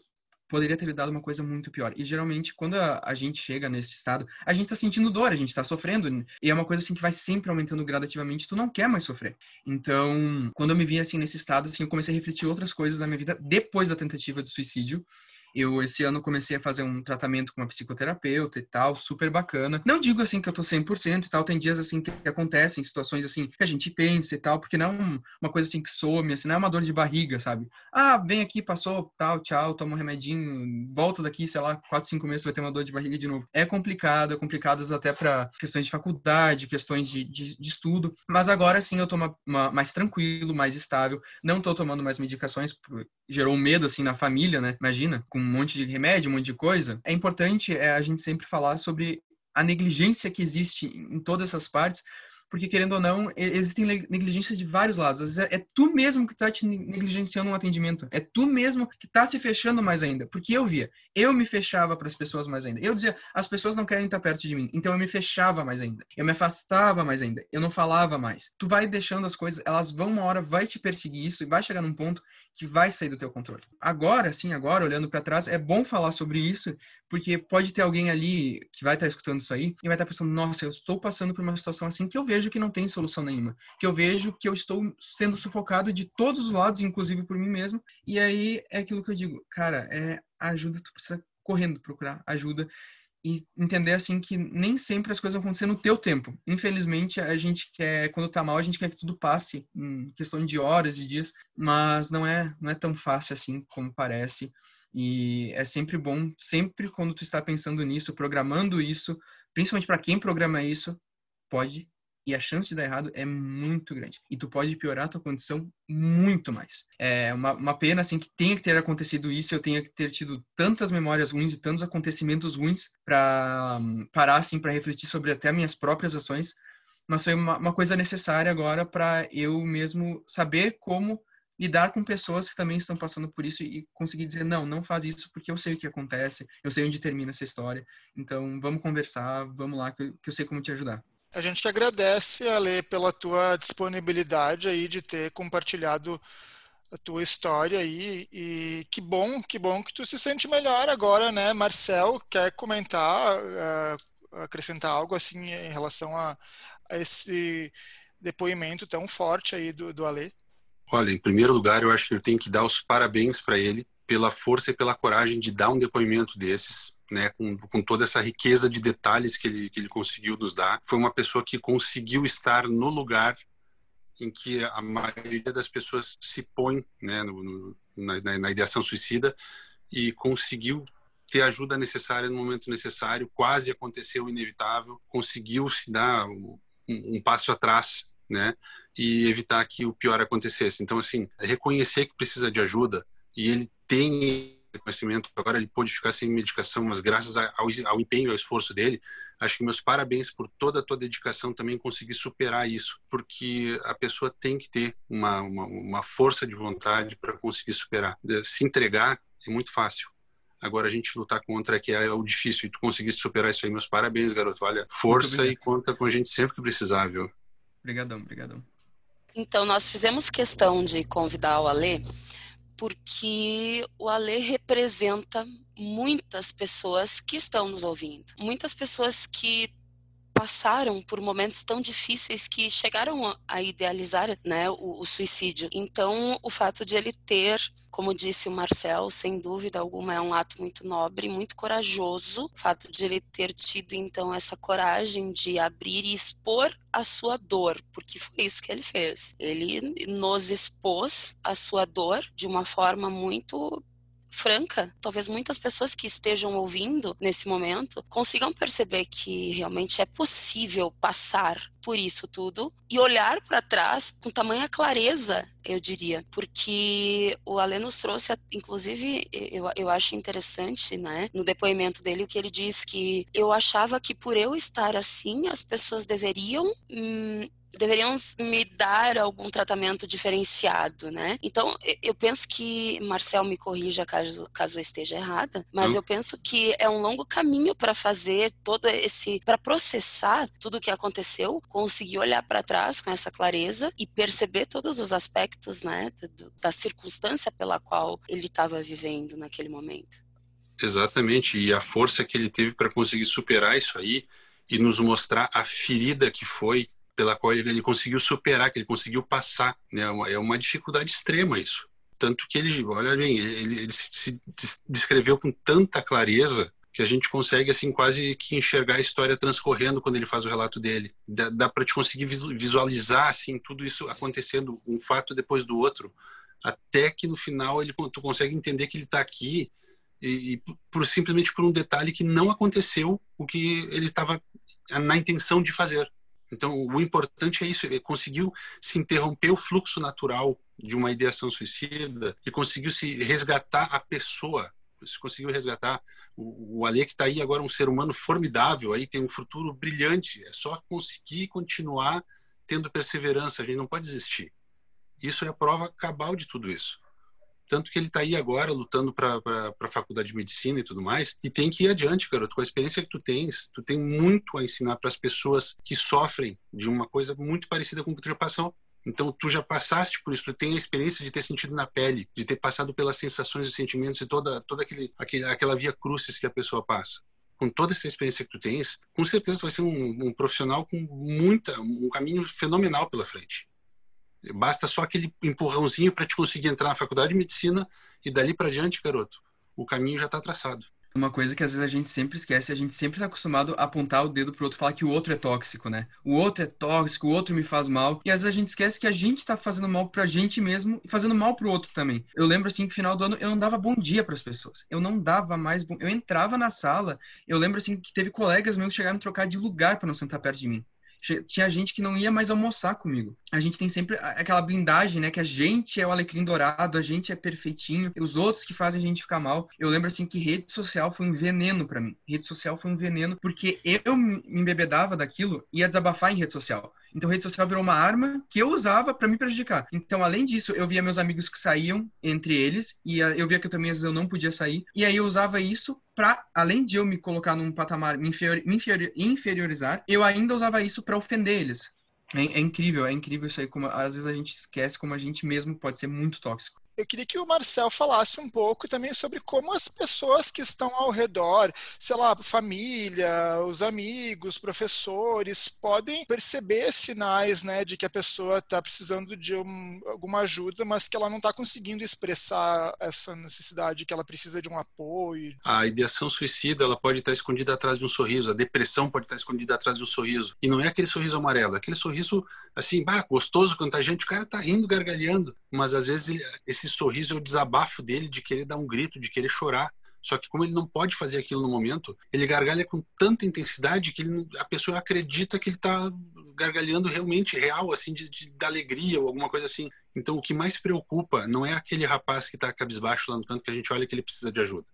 poderia ter lhe dado uma coisa muito pior. E geralmente, quando a, a gente chega nesse estado, a gente tá sentindo dor, a gente tá sofrendo. E é uma coisa assim que vai sempre aumentando gradativamente, tu não quer mais sofrer. Então, quando eu me vi assim nesse estado, assim, eu comecei a refletir outras coisas na minha vida depois da tentativa de suicídio. Eu, esse ano, comecei a fazer um tratamento com uma psicoterapeuta e tal, super bacana. Não digo, assim, que eu tô 100% e tal, tem dias, assim, que acontecem, situações, assim, que a gente pensa e tal, porque não é uma coisa, assim, que some, assim, não é uma dor de barriga, sabe? Ah, vem aqui, passou, tal, tchau, toma um remedinho, volta daqui, sei lá, 4, 5 meses, vai ter uma dor de barriga de novo. É complicado, é complicado até para questões de faculdade, questões de, de, de, estudo, mas agora, sim, eu tô uma, uma, mais tranquilo, mais estável, não tô tomando mais medicações, gerou medo, assim, na família, né? Imagina, com um monte de remédio, um monte de coisa, é importante é, a gente sempre falar sobre a negligência que existe em todas essas partes, porque querendo ou não, existem negligências de vários lados. Às vezes é, é tu mesmo que está te negligenciando um atendimento, é tu mesmo que está se fechando mais ainda. Porque eu via, eu me fechava para as pessoas mais ainda. Eu dizia, as pessoas não querem estar perto de mim, então eu me fechava mais ainda. Eu me afastava mais ainda, eu não falava mais. Tu vai deixando as coisas, elas vão uma hora, vai te perseguir isso e vai chegar num ponto que vai sair do teu controle. Agora, sim, agora olhando para trás, é bom falar sobre isso, porque pode ter alguém ali que vai estar tá escutando isso aí e vai estar tá pensando, nossa, eu estou passando por uma situação assim que eu vejo que não tem solução nenhuma, que eu vejo que eu estou sendo sufocado de todos os lados, inclusive por mim mesmo. E aí é aquilo que eu digo, cara, é ajuda, tu precisa correndo procurar ajuda e entender assim que nem sempre as coisas vão acontecer no teu tempo. Infelizmente, a gente quer quando tá mal, a gente quer que tudo passe em questão de horas e dias, mas não é não é tão fácil assim como parece. E é sempre bom, sempre quando tu está pensando nisso, programando isso, principalmente para quem programa isso, pode e a chance de dar errado é muito grande. E tu pode piorar a tua condição muito mais. É uma, uma pena, assim, que tenha que ter acontecido isso, eu tenha que ter tido tantas memórias ruins e tantos acontecimentos ruins para um, parar, assim, para refletir sobre até minhas próprias ações, mas foi uma, uma coisa necessária agora para eu mesmo saber como lidar com pessoas que também estão passando por isso e conseguir dizer não, não faz isso porque eu sei o que acontece, eu sei onde termina essa história. Então, vamos conversar, vamos lá que eu, que eu sei como te ajudar. A gente te agradece, Ale, pela tua disponibilidade aí de ter compartilhado a tua história aí e que bom, que bom que tu se sente melhor agora, né? Marcel, quer comentar, uh, acrescentar algo assim em relação a, a, esse depoimento tão forte aí do, do Ale? Olha, em primeiro lugar, eu acho que eu tenho que dar os parabéns para ele pela força e pela coragem de dar um depoimento desses né, com, com, toda essa riqueza de detalhes que ele, que ele conseguiu nos dar. Foi uma pessoa que conseguiu estar no lugar em que a maioria das pessoas se põe né, no, no, na, na, ideação suicida e conseguiu ter a ajuda necessária no momento necessário, quase aconteceu o inevitável, conseguiu se dar um, um passo atrás, né, e evitar que o pior acontecesse. Então, assim, reconhecer que precisa de ajuda e ele tem conhecimento, agora ele pôde ficar sem medicação, mas graças ao, ao empenho, ao esforço dele, acho que meus parabéns por toda a tua dedicação também conseguir superar isso, porque a pessoa tem que ter uma, uma, uma força de vontade para conseguir superar. Se entregar é muito fácil. Agora a gente lutar contra que é o difícil e tu conseguiste superar isso aí, meus parabéns, garoto. Olha, força e conta com a gente sempre que precisar, viu? Obrigadão, obrigadão. Então, nós fizemos questão de convidar o Alê porque o Alê representa muitas pessoas que estão nos ouvindo, muitas pessoas que passaram por momentos tão difíceis que chegaram a idealizar né, o, o, suicídio. Então, o fato de ele ter, como disse o Marcel, sem dúvida alguma, é um ato muito nobre, muito corajoso. O fato de ele ter tido, então, essa coragem de abrir e expor a sua dor, porque foi isso que ele fez. Ele nos expôs a sua dor de uma forma muito franca, talvez muitas pessoas que estejam ouvindo nesse momento consigam perceber que realmente é possível passar por isso tudo e olhar para trás com tamanha clareza, eu diria, porque o Alê nos trouxe, inclusive, eu, eu acho interessante, né, no depoimento dele, o que ele diz que eu achava que por eu estar assim, as pessoas deveriam hum, deveriam me dar algum tratamento diferenciado, né? Então, eu penso que, Marcel me corrija caso, caso eu esteja errada, mas hum. eu penso que é um longo caminho para fazer todo esse, para processar tudo o que aconteceu, conseguir olhar para trás com essa clareza e perceber todos os aspectos, né, da, da circunstância pela qual ele estava vivendo naquele momento. Exatamente, e a força que ele teve para conseguir superar isso aí e nos mostrar a ferida que foi pela qual ele, ele conseguiu superar, que ele conseguiu passar. Né? É, é uma dificuldade extrema isso. Tanto que ele, olha bem, ele, ele se descreveu com tanta clareza que a gente consegue assim quase que enxergar a história transcorrendo quando ele faz o relato dele. Dá, dá para te conseguir visualizar assim tudo isso acontecendo um fato depois do outro, até que no final ele tu consegue entender que ele está aqui e, e por simplesmente por um detalhe que não aconteceu o que ele estava na intenção de fazer. Então, o importante é isso, ele conseguiu se interromper o fluxo natural de uma ideação suicida e conseguiu se resgatar a pessoa, se conseguiu resgatar o, o que está aí agora um ser humano formidável, aí tem um futuro brilhante, é só conseguir continuar tendo perseverança, a gente não pode desistir. Isso é a prova cabal de tudo isso. Tanto que ele está aí agora lutando para a faculdade de medicina e tudo mais, e tem que ir adiante, garoto. Com a experiência que tu tens, tu tem muito a ensinar para as pessoas que sofrem de uma coisa muito parecida com o que tu já passou. Então, tu já passaste por isso, tu tem a experiência de ter sentido na pele, de ter passado pelas sensações e sentimentos e toda, toda aquele, aquele, aquela via crucis que a pessoa passa. Com toda essa experiência que tu tens, com certeza tu vai ser um, um profissional com muita, um caminho fenomenal pela frente. Basta só aquele empurrãozinho para te conseguir entrar na faculdade de medicina e dali para diante, garoto, o caminho já está traçado. Uma coisa que às vezes a gente sempre esquece, a gente sempre está acostumado a apontar o dedo pro outro, falar que o outro é tóxico, né? O outro é tóxico, o outro me faz mal. E às vezes a gente esquece que a gente está fazendo mal pra gente mesmo e fazendo mal pro outro também. Eu lembro assim que no final do ano eu não dava bom dia para as pessoas. Eu não dava mais bom. Eu entrava na sala, eu lembro assim que teve colegas meus que chegaram a trocar de lugar para não sentar perto de mim tinha gente que não ia mais almoçar comigo. A gente tem sempre aquela blindagem, né? Que a gente é o alecrim dourado, a gente é perfeitinho, os outros que fazem a gente ficar mal. Eu lembro assim que rede social foi um veneno para mim. Rede social foi um veneno porque eu me embebedava daquilo e ia desabafar em rede social. Então, rede social virou uma arma que eu usava para me prejudicar. Então, além disso, eu via meus amigos que saíam entre eles e eu via que eu também às vezes eu não podia sair. E aí eu usava isso para, além de eu me colocar num patamar, me, inferior, me inferiorizar, eu ainda usava isso para ofender eles. É, é, incrível, é incrível isso aí, como às vezes a gente esquece como a gente mesmo pode ser muito tóxico. Eu queria que o Marcel falasse um pouco também sobre como as pessoas que estão ao redor, sei lá, família, os amigos, professores, podem perceber sinais né, de que a pessoa está precisando de um, alguma ajuda, mas que ela não está conseguindo expressar essa necessidade, que ela precisa de um apoio. A ideação suicida ela pode estar escondida atrás de um sorriso, a depressão pode estar escondida atrás de um sorriso. E não é aquele sorriso amarelo, é aquele sorriso assim, bah, gostoso, contagiante, o cara está rindo, gargalhando, mas às vezes esse sorriso é o desabafo dele de querer dar um grito, de querer chorar. Só que como ele não pode fazer aquilo no momento, ele gargalha com tanta intensidade que ele, a pessoa acredita que ele está gargalhando realmente real, assim, de, de, de, alegria ou alguma coisa assim. Então, o que mais preocupa não é aquele rapaz que está cabisbaixo lá no canto que a gente olha que ele precisa de ajuda.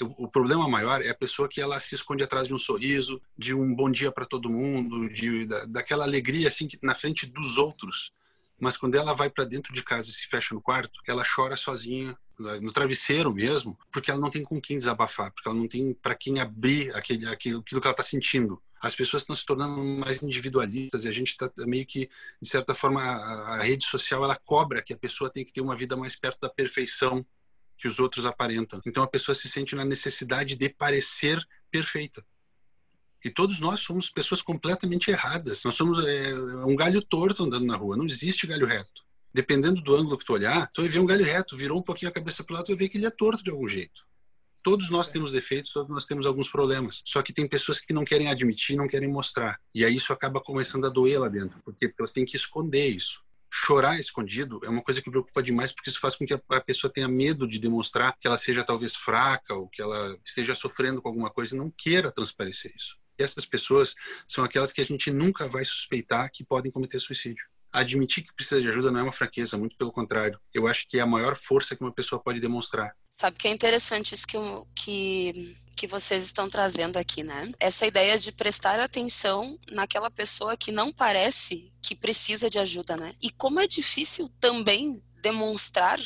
O, o problema maior é a pessoa que ela se esconde atrás de um sorriso, de um bom dia para todo mundo, de da, daquela alegria assim na frente dos outros mas quando ela vai para dentro de casa e se fecha no quarto, ela chora sozinha, no travesseiro mesmo, porque ela não tem com quem desabafar, porque ela não tem para quem abrir aquele, aquilo, aquilo que ela está sentindo. As pessoas estão se tornando mais individualistas e a gente está meio que, de certa forma, a, a rede social ela cobra que a pessoa tem que ter uma vida mais perto da perfeição que os outros aparentam. Então a pessoa se sente na necessidade de parecer perfeita. E todos nós somos pessoas completamente erradas. Nós somos é, um galho torto andando na rua. Não existe galho reto. Dependendo do ângulo que tu olhar, tu vai ver um galho reto, virou um pouquinho a cabeça para o lado, tu vai ver que ele é torto de algum jeito. Todos nós temos defeitos, todos nós temos alguns problemas. Só que tem pessoas que não querem admitir, não querem mostrar. E aí isso acaba começando a doer lá dentro. Por quê? Porque elas têm que esconder isso chorar escondido é uma coisa que preocupa demais porque isso faz com que a pessoa tenha medo de demonstrar que ela seja talvez fraca ou que ela esteja sofrendo com alguma coisa e não queira transparecer isso essas pessoas são aquelas que a gente nunca vai suspeitar que podem cometer suicídio. Admitir que precisa de ajuda não é uma fraqueza, muito pelo contrário. Eu acho que é a maior força que uma pessoa pode demonstrar. Sabe que é interessante isso que, que, que vocês estão trazendo aqui, né? Essa ideia de prestar atenção naquela pessoa que não parece que precisa de ajuda, né? E como é difícil também demonstrar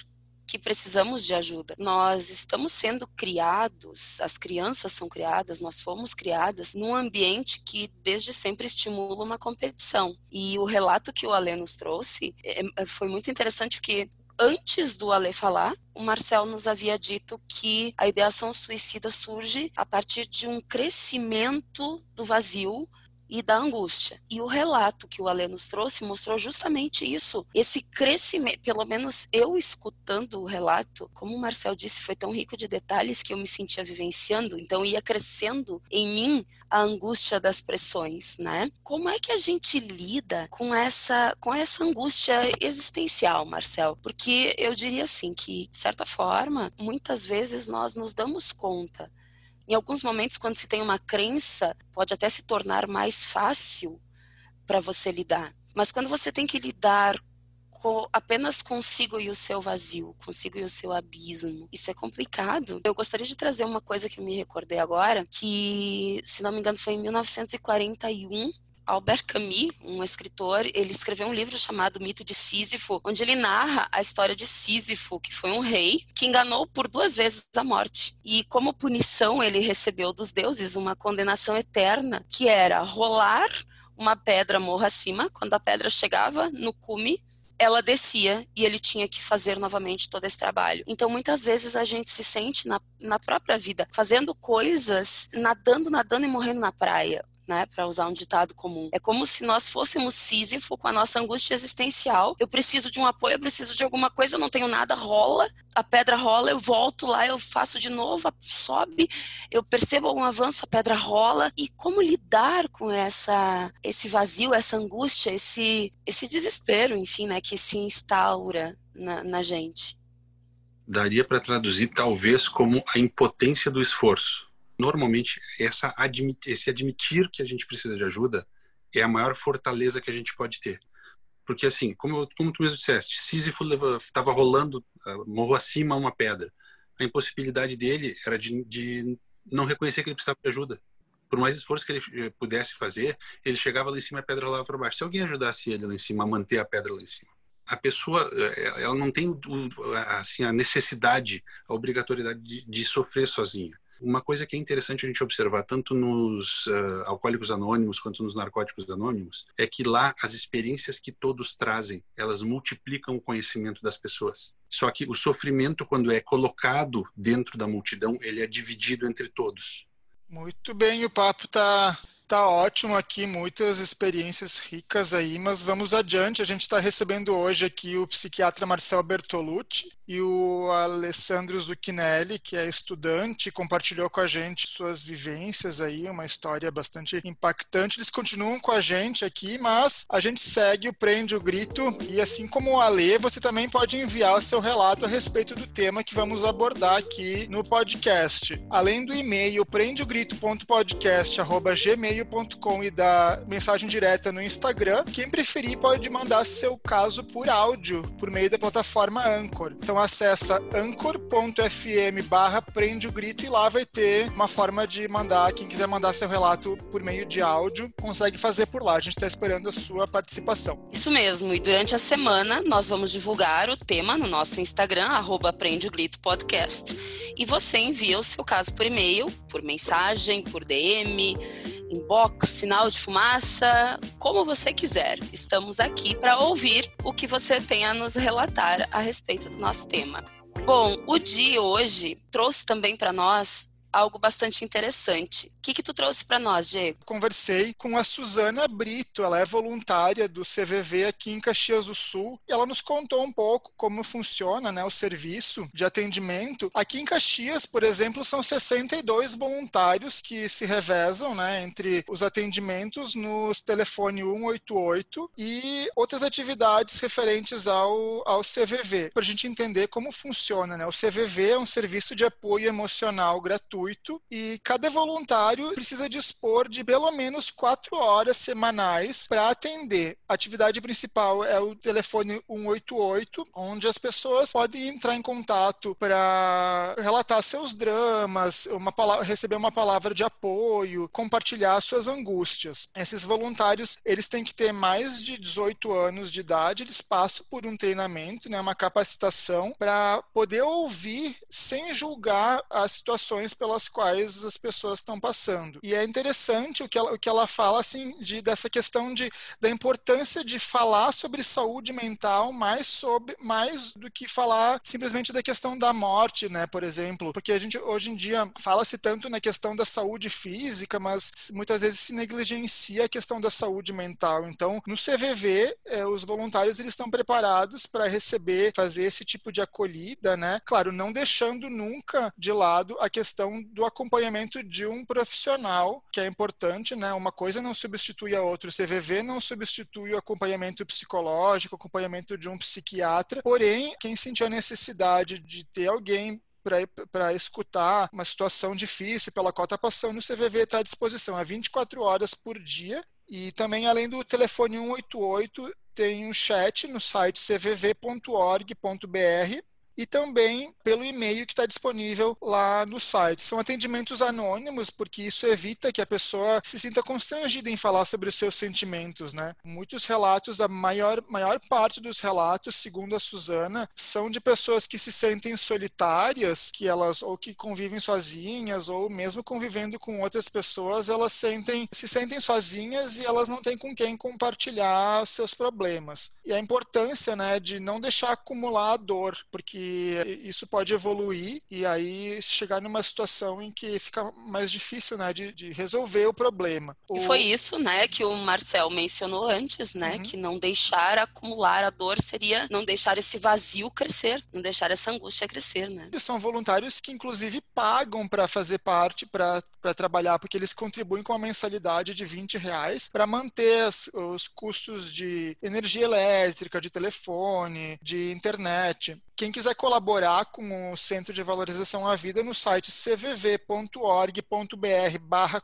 que precisamos de ajuda. Nós estamos sendo criados, as crianças são criadas, nós fomos criadas num ambiente que desde sempre estimula uma competição. E o relato que o Alê nos trouxe é, é, foi muito interessante porque antes do Ale falar, o Marcel nos havia dito que a ideação suicida surge a partir de um crescimento do vazio e da angústia. E o relato que o Alê nos trouxe mostrou justamente isso. Esse crescimento, pelo menos eu escutando o relato, como o Marcel disse, foi tão rico de detalhes que eu me sentia vivenciando, então ia crescendo em mim a angústia das pressões, né? Como é que a gente lida com essa com essa angústia existencial, Marcel? Porque eu diria assim que de certa forma, muitas vezes nós nos damos conta em alguns momentos, quando se tem uma crença, pode até se tornar mais fácil para você lidar. Mas quando você tem que lidar com, apenas consigo e o seu vazio, consigo e o seu abismo, isso é complicado. Eu gostaria de trazer uma coisa que eu me recordei agora, que, se não me engano, foi em 1941, Albert Camus, um escritor, ele escreveu um livro chamado Mito de Sísifo, onde ele narra a história de Sísifo, que foi um rei que enganou por duas vezes a morte. E como punição, ele recebeu dos deuses uma condenação eterna, que era rolar uma pedra morra acima, quando a pedra chegava no cume, ela descia e ele tinha que fazer novamente todo esse trabalho. Então, muitas vezes a gente se sente na, na própria vida fazendo coisas, nadando, nadando e morrendo na praia né, para usar um ditado comum. É como se nós fôssemos Sísifo com a nossa angústia existencial. Eu preciso de um apoio, eu preciso de alguma coisa, eu não tenho nada, rola, a pedra rola, eu volto lá, eu faço de novo, sobe, eu percebo algum avanço, a pedra rola. E como lidar com essa esse vazio, essa angústia, esse esse desespero, enfim, né, que se instaura na, na gente? Daria para traduzir talvez como a impotência do esforço normalmente essa admit, esse admitir que a gente precisa de ajuda é a maior fortaleza que a gente pode ter. Porque assim, como, como tu mesmo disseste, Sísifo estava rolando uh, morro acima uma pedra. A impossibilidade dele era de, de não reconhecer que ele precisava de ajuda. Por mais esforço que ele eh, pudesse fazer, ele chegava lá em cima e a pedra rolava para baixo. Se alguém ajudasse ele lá em cima a manter a pedra lá em cima, a pessoa eh, ela não tem assim a necessidade, a obrigatoriedade de, de sofrer sozinha. Uma coisa que é interessante a gente observar, tanto nos uh, alcoólicos anônimos quanto nos narcóticos anônimos, é que lá as experiências que todos trazem, elas multiplicam o conhecimento das pessoas. Só que o sofrimento, quando é colocado dentro da multidão, ele é dividido entre todos. Muito bem, o papo está Tá ótimo aqui, muitas experiências ricas aí, mas vamos adiante. A gente está recebendo hoje aqui o psiquiatra Marcel Bertolucci e o Alessandro Zucchinelli, que é estudante, compartilhou com a gente suas vivências aí, uma história bastante impactante. Eles continuam com a gente aqui, mas a gente segue o Prende o Grito e assim como o Ale, você também pode enviar o seu relato a respeito do tema que vamos abordar aqui no podcast. Além do e-mail prendeogrito.podcast@gmail gmail.com e da mensagem direta no Instagram. Quem preferir pode mandar seu caso por áudio por meio da plataforma Anchor. Então acessa anchor.fm barra prende o grito e lá vai ter uma forma de mandar, quem quiser mandar seu relato por meio de áudio, consegue fazer por lá. A gente está esperando a sua participação. Isso mesmo, e durante a semana nós vamos divulgar o tema no nosso Instagram, arroba Prende o Grito Podcast. E você envia o seu caso por e-mail, por mensagem, por DM, inbox, sinal de fumaça, como você quiser. Estamos aqui para ouvir o que você tem a nos relatar a respeito do nosso tema. Bom, o dia hoje trouxe também para nós algo bastante interessante. O que, que tu trouxe para nós, Diego? Conversei com a Suzana Brito, ela é voluntária do CVV aqui em Caxias do Sul, e ela nos contou um pouco como funciona né, o serviço de atendimento. Aqui em Caxias, por exemplo, são 62 voluntários que se revezam né, entre os atendimentos nos telefone 188 e outras atividades referentes ao, ao CVV, para a gente entender como funciona. Né? O CVV é um serviço de apoio emocional gratuito gratuito e cada voluntário precisa dispor de pelo menos quatro horas semanais para atender. A atividade principal é o telefone 188, onde as pessoas podem entrar em contato para relatar seus dramas, uma palavra, receber uma palavra de apoio, compartilhar suas angústias. Esses voluntários, eles têm que ter mais de 18 anos de idade, eles passam por um treinamento, né, uma capacitação para poder ouvir sem julgar as situações pelas pelas quais as pessoas estão passando. E é interessante o que ela, o que ela fala assim de dessa questão de da importância de falar sobre saúde mental mais sobre mais do que falar simplesmente da questão da morte, né, por exemplo, porque a gente hoje em dia fala-se tanto na questão da saúde física, mas muitas vezes se negligencia a questão da saúde mental. Então, no CVV, eh, os voluntários eles estão preparados para receber, fazer esse tipo de acolhida, né? Claro, não deixando nunca de lado a questão do acompanhamento de um profissional, que é importante, né? Uma coisa não substitui a outra. O CVV não substitui o acompanhamento psicológico, o acompanhamento de um psiquiatra. Porém, quem sentir a necessidade de ter alguém para escutar uma situação difícil pela qual está passando, o CVV está à disposição, é 24 horas por dia. E também, além do telefone 188, tem um chat no site cvv.org.br e também pelo e-mail que está disponível lá no site. São atendimentos anônimos, porque isso evita que a pessoa se sinta constrangida em falar sobre os seus sentimentos, né? Muitos relatos, a maior, maior parte dos relatos, segundo a Suzana, são de pessoas que se sentem solitárias, que elas ou que convivem sozinhas, ou mesmo convivendo com outras pessoas, elas sentem, se sentem sozinhas e elas não têm com quem compartilhar seus problemas. E a importância, né, de não deixar acumular a dor, porque isso pode evoluir e aí chegar numa situação em que fica mais difícil, né, de, de resolver o problema. E foi isso, né, que o Marcel mencionou antes, né, uhum. que não deixar acumular a dor seria não deixar esse vazio crescer, não deixar essa angústia crescer, né. E são voluntários que inclusive pagam para fazer parte, para trabalhar, porque eles contribuem com uma mensalidade de 20 reais para manter as, os custos de energia elétrica, de telefone, de internet. Quem quiser colaborar com o Centro de Valorização à Vida no site cvv.org.br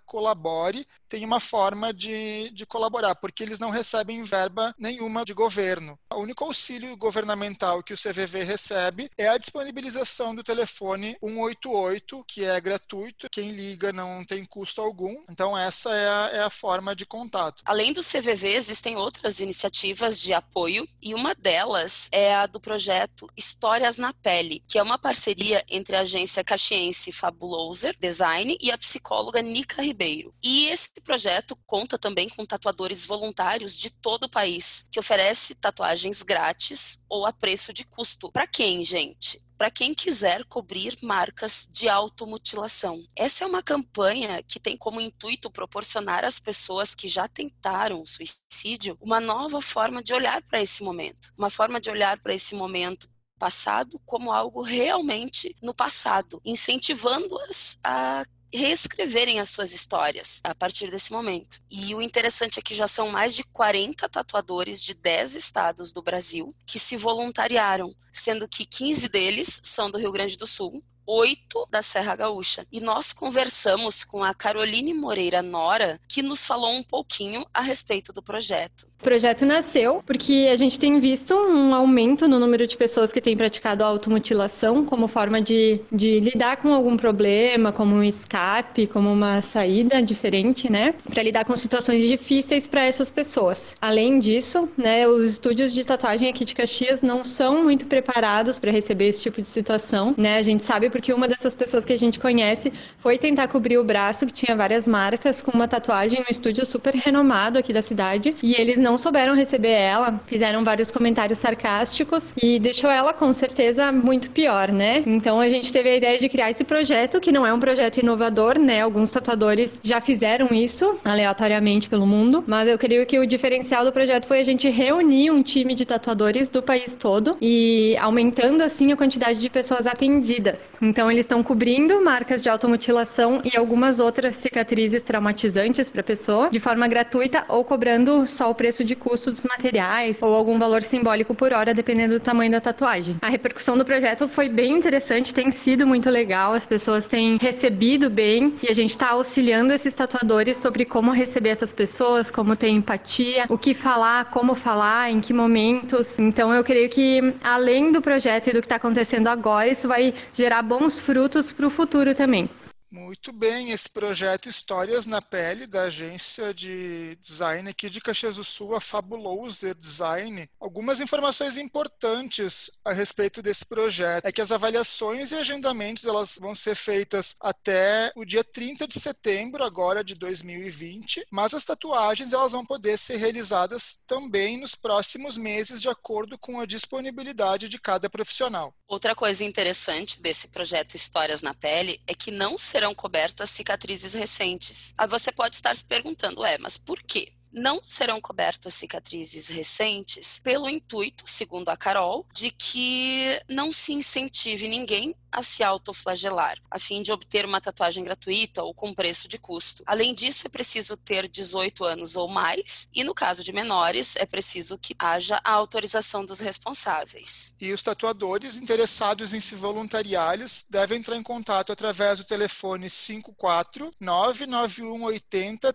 colabore, tem uma forma de, de colaborar, porque eles não recebem verba nenhuma de governo. O único auxílio governamental que o CVV recebe é a disponibilização do telefone 188, que é gratuito, quem liga não tem custo algum. Então, essa é a, é a forma de contato. Além do CVV, existem outras iniciativas de apoio, e uma delas é a do projeto Histórias na Pele, que é uma parceria entre a agência caxiense Fabuloser Design e a psicóloga Nica Ribeiro. E esse projeto conta também com tatuadores voluntários de todo o país, que oferece tatuagens grátis ou a preço de custo. Para quem, gente? para quem quiser cobrir marcas de automutilação. Essa é uma campanha que tem como intuito proporcionar às pessoas que já tentaram suicídio uma nova forma de olhar para esse momento, uma forma de olhar para esse momento passado como algo realmente no passado, incentivando-as a reescreverem as suas histórias a partir desse momento. E o interessante é que já são mais de 40 tatuadores de 10 estados do Brasil que se voluntariaram, sendo que 15 deles são do Rio Grande do Sul, oito da Serra Gaúcha. E nós conversamos com a Caroline Moreira Nora, que nos falou um pouquinho a respeito do projeto. O projeto nasceu porque a gente tem visto um aumento no número de pessoas que têm praticado automutilação como forma de, de lidar com algum problema, como um escape, como uma saída diferente, né? Para lidar com situações difíceis para essas pessoas. Além disso, né, os estúdios de tatuagem aqui de Caxias não são muito preparados para receber esse tipo de situação, né? A gente sabe porque uma dessas pessoas que a gente conhece foi tentar cobrir o braço, que tinha várias marcas, com uma tatuagem no estúdio super renomado aqui da cidade, e eles não não souberam receber ela, fizeram vários comentários sarcásticos e deixou ela com certeza muito pior, né? Então a gente teve a ideia de criar esse projeto, que não é um projeto inovador, né? Alguns tatuadores já fizeram isso aleatoriamente pelo mundo, mas eu creio que o diferencial do projeto foi a gente reunir um time de tatuadores do país todo e aumentando assim a quantidade de pessoas atendidas. Então eles estão cobrindo marcas de automutilação e algumas outras cicatrizes traumatizantes para a pessoa de forma gratuita ou cobrando só o preço de custo dos materiais ou algum valor simbólico por hora, dependendo do tamanho da tatuagem. A repercussão do projeto foi bem interessante, tem sido muito legal, as pessoas têm recebido bem e a gente está auxiliando esses tatuadores sobre como receber essas pessoas, como ter empatia, o que falar, como falar, em que momentos. Então eu creio que além do projeto e do que está acontecendo agora, isso vai gerar bons frutos para o futuro também. Muito bem, esse projeto Histórias na Pele, da agência de design aqui de Caxias do Sul, a Fabuloser Design. Algumas informações importantes a respeito desse projeto é que as avaliações e agendamentos elas vão ser feitas até o dia 30 de setembro agora de 2020, mas as tatuagens elas vão poder ser realizadas também nos próximos meses de acordo com a disponibilidade de cada profissional. Outra coisa interessante desse projeto Histórias na Pele é que não serão cobertas cicatrizes recentes. Aí você pode estar se perguntando, é, mas por quê? Não serão cobertas cicatrizes recentes pelo intuito, segundo a Carol, de que não se incentive ninguém a se autoflagelar, a fim de obter uma tatuagem gratuita ou com preço de custo. Além disso, é preciso ter 18 anos ou mais, e no caso de menores, é preciso que haja a autorização dos responsáveis. E os tatuadores interessados em se voluntariar devem entrar em contato através do telefone 54 99180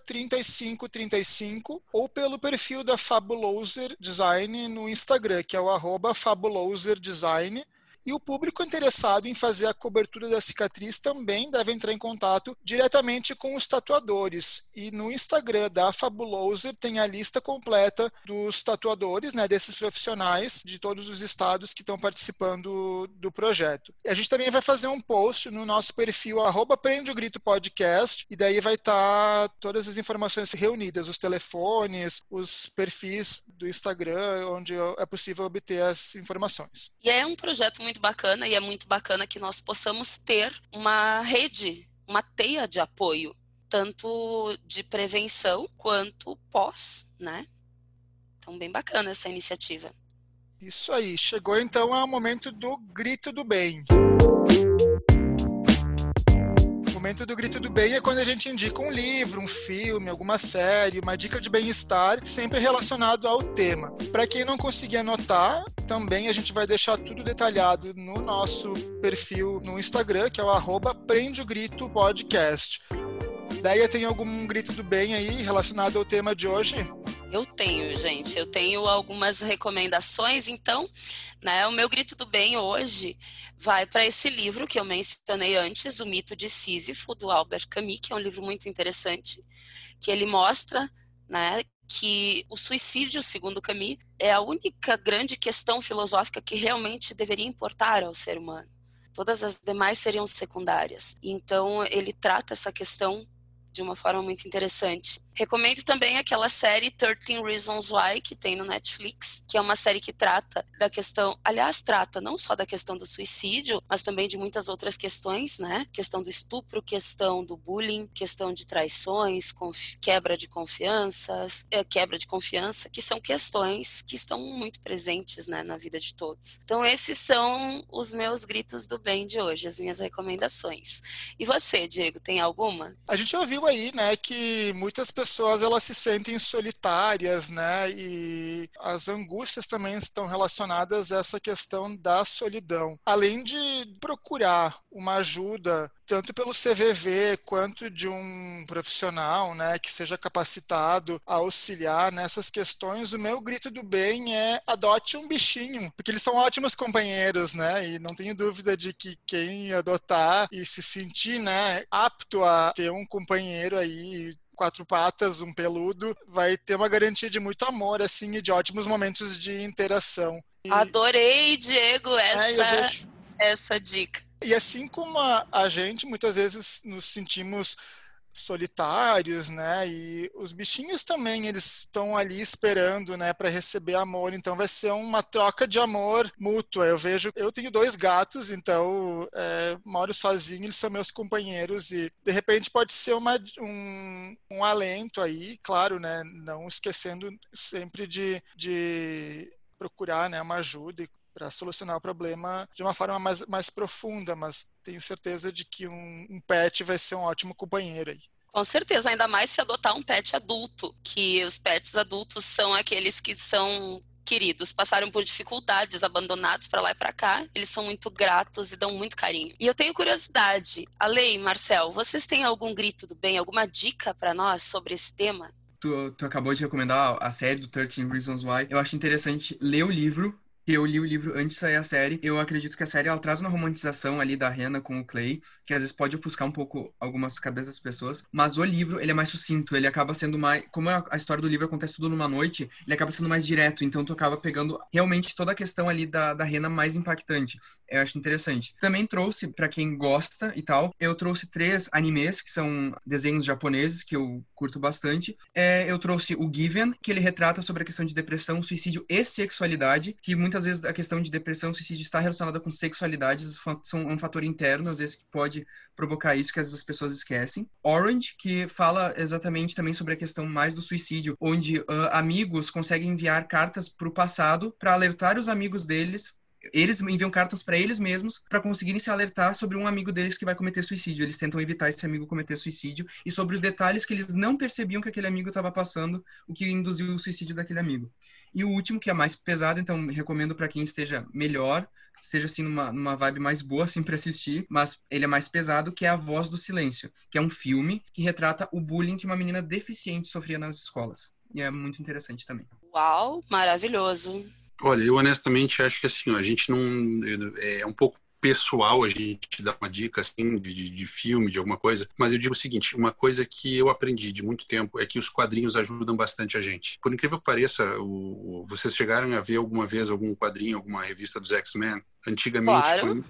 3535 ou pelo perfil da Fabuloser Design no Instagram, que é o arroba Fabuloser Design e o público interessado em fazer a cobertura da cicatriz também deve entrar em contato diretamente com os tatuadores. E no Instagram da Fabuloser tem a lista completa dos tatuadores, né, desses profissionais de todos os estados que estão participando do projeto. E a gente também vai fazer um post no nosso perfil arroba Prende o Grito Podcast, e daí vai estar tá todas as informações reunidas, os telefones, os perfis do Instagram, onde é possível obter as informações. E é um projeto muito muito bacana e é muito bacana que nós possamos ter uma rede, uma teia de apoio, tanto de prevenção quanto pós, né? Então, bem bacana essa iniciativa. Isso aí, chegou então ao momento do grito do bem momento do Grito do Bem é quando a gente indica um livro, um filme, alguma série, uma dica de bem-estar, sempre relacionado ao tema. Para quem não conseguir anotar, também a gente vai deixar tudo detalhado no nosso perfil no Instagram, que é o arroba. Deia, tem algum grito do bem aí relacionado ao tema de hoje? Eu tenho, gente. Eu tenho algumas recomendações. Então, né, o meu grito do bem hoje vai para esse livro que eu mencionei antes, O Mito de Sísifo, do Albert Camus, que é um livro muito interessante, que ele mostra né, que o suicídio, segundo Camus, é a única grande questão filosófica que realmente deveria importar ao ser humano. Todas as demais seriam secundárias. Então, ele trata essa questão de uma forma muito interessante. Recomendo também aquela série 13 Reasons Why, que tem no Netflix, que é uma série que trata da questão, aliás, trata não só da questão do suicídio, mas também de muitas outras questões, né? Questão do estupro, questão do bullying, questão de traições, quebra de confianças, é, quebra de confiança, que são questões que estão muito presentes, né, na vida de todos. Então, esses são os meus gritos do bem de hoje, as minhas recomendações. E você, Diego, tem alguma? A gente ouviu aí, né, que muitas pessoas pessoas elas se sentem solitárias, né? E as angústias também estão relacionadas a essa questão da solidão. Além de procurar uma ajuda tanto pelo CVV quanto de um profissional, né, que seja capacitado a auxiliar nessas questões, o meu grito do bem é adote um bichinho, porque eles são ótimos companheiros, né, e não tenho dúvida de que quem adotar e se sentir, né, apto a ter um companheiro aí quatro patas, um peludo, vai ter uma garantia de muito amor, assim, e de ótimos momentos de interação. E... Adorei, Diego, essa, é, vejo... essa dica. E assim como a, a gente, muitas vezes nos sentimos solitários, né? E os bichinhos também eles estão ali esperando, né, para receber amor. Então vai ser uma troca de amor mútua. Eu vejo, eu tenho dois gatos, então é, moro sozinho, eles são meus companheiros e de repente pode ser uma, um, um alento aí, claro, né? Não esquecendo sempre de, de procurar, né, uma ajuda e para solucionar o problema de uma forma mais, mais profunda, mas tenho certeza de que um, um pet vai ser um ótimo companheiro aí. Com certeza, ainda mais se adotar um pet adulto, que os pets adultos são aqueles que são queridos, passaram por dificuldades, abandonados para lá e para cá, eles são muito gratos e dão muito carinho. E eu tenho curiosidade, Alei, Marcel, vocês têm algum grito do bem, alguma dica para nós sobre esse tema? Tu, tu, acabou de recomendar a série do 13 Reasons Why. Eu acho interessante ler o livro eu li o livro antes de sair a série. Eu acredito que a série ela traz uma romantização ali da Rena com o Clay, que às vezes pode ofuscar um pouco algumas cabeças das pessoas. Mas o livro, ele é mais sucinto, ele acaba sendo mais. Como a história do livro acontece tudo numa noite, ele acaba sendo mais direto. Então tu acaba pegando realmente toda a questão ali da, da Rena mais impactante. Eu acho interessante. Também trouxe, para quem gosta e tal, eu trouxe três animes, que são desenhos japoneses, que eu curto bastante. É, eu trouxe o Given, que ele retrata sobre a questão de depressão, suicídio e sexualidade, que muitas muitas vezes a questão de depressão, suicídio está relacionada com sexualidade, são um fator interno, às vezes, que pode provocar isso que às vezes as pessoas esquecem. Orange, que fala exatamente também sobre a questão mais do suicídio, onde uh, amigos conseguem enviar cartas para o passado para alertar os amigos deles eles enviam cartas para eles mesmos para conseguirem se alertar sobre um amigo deles que vai cometer suicídio. Eles tentam evitar esse amigo cometer suicídio e sobre os detalhes que eles não percebiam que aquele amigo estava passando, o que induziu o suicídio daquele amigo. E o último, que é mais pesado, então recomendo para quem esteja melhor, seja assim numa, numa vibe mais boa assim para assistir, mas ele é mais pesado, que é A Voz do Silêncio, que é um filme que retrata o bullying que uma menina deficiente sofria nas escolas. E é muito interessante também. Uau, maravilhoso. Olha, eu honestamente acho que assim, a gente não é um pouco pessoal a gente dar uma dica assim de, de, filme, de alguma coisa, mas eu digo o seguinte, uma coisa que eu aprendi de muito tempo é que os quadrinhos ajudam bastante a gente. Por incrível que pareça, o, vocês chegaram a ver alguma vez algum quadrinho, alguma revista dos X-Men? Antigamente claro. foi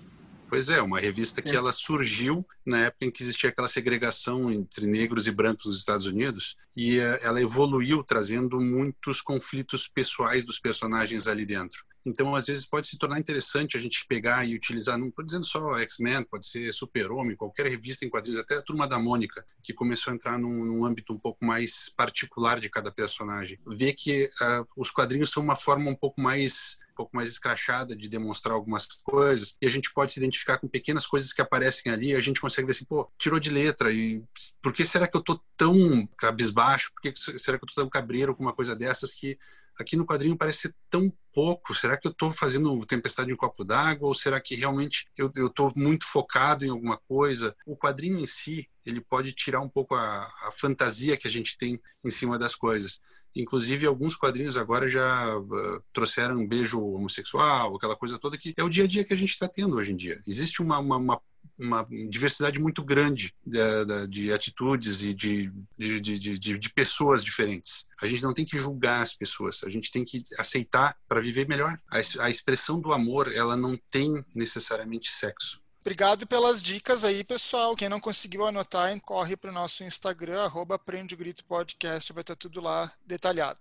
Pois é, uma revista que é. ela surgiu na época em que existia aquela segregação entre negros e brancos nos Estados Unidos e eh, ela evoluiu trazendo muitos conflitos pessoais dos personagens ali dentro. Então, às vezes, pode se tornar interessante a gente pegar e utilizar, não estou dizendo só X-Men, pode ser Super-Homem, qualquer revista em quadrinhos, até a Turma da Mônica, que começou a entrar num, num âmbito um pouco mais particular de cada personagem. Ver que uh, os quadrinhos são uma forma um pouco mais um pouco mais escrachada de demonstrar algumas coisas e a gente pode se identificar com pequenas coisas que aparecem ali a gente consegue ver assim, pô, tirou de letra e por que será que eu tô tão cabisbaixo? Por que será que eu tô tão cabreiro com uma coisa dessas que aqui no quadrinho parece ser tão pouco. Será que eu estou fazendo tempestade em copo d'água ou será que realmente eu estou muito focado em alguma coisa? O quadrinho em si, ele pode tirar um pouco a, a fantasia que a gente tem em cima das coisas. Inclusive, alguns quadrinhos agora já uh, trouxeram um beijo homossexual, aquela coisa toda que é o dia a dia que a gente está tendo hoje em dia. Existe uma, uma, uma uma diversidade muito grande de, de, de atitudes e de, de, de, de, pessoas diferentes. A gente não tem que julgar as pessoas, a gente tem que aceitar para viver melhor. A, a expressão do amor, ela não tem necessariamente sexo. Obrigado pelas dicas aí, pessoal. Quem não conseguiu anotar, corre para o nosso Instagram, arroba Aprende o Grito Podcast, vai estar tudo lá detalhado.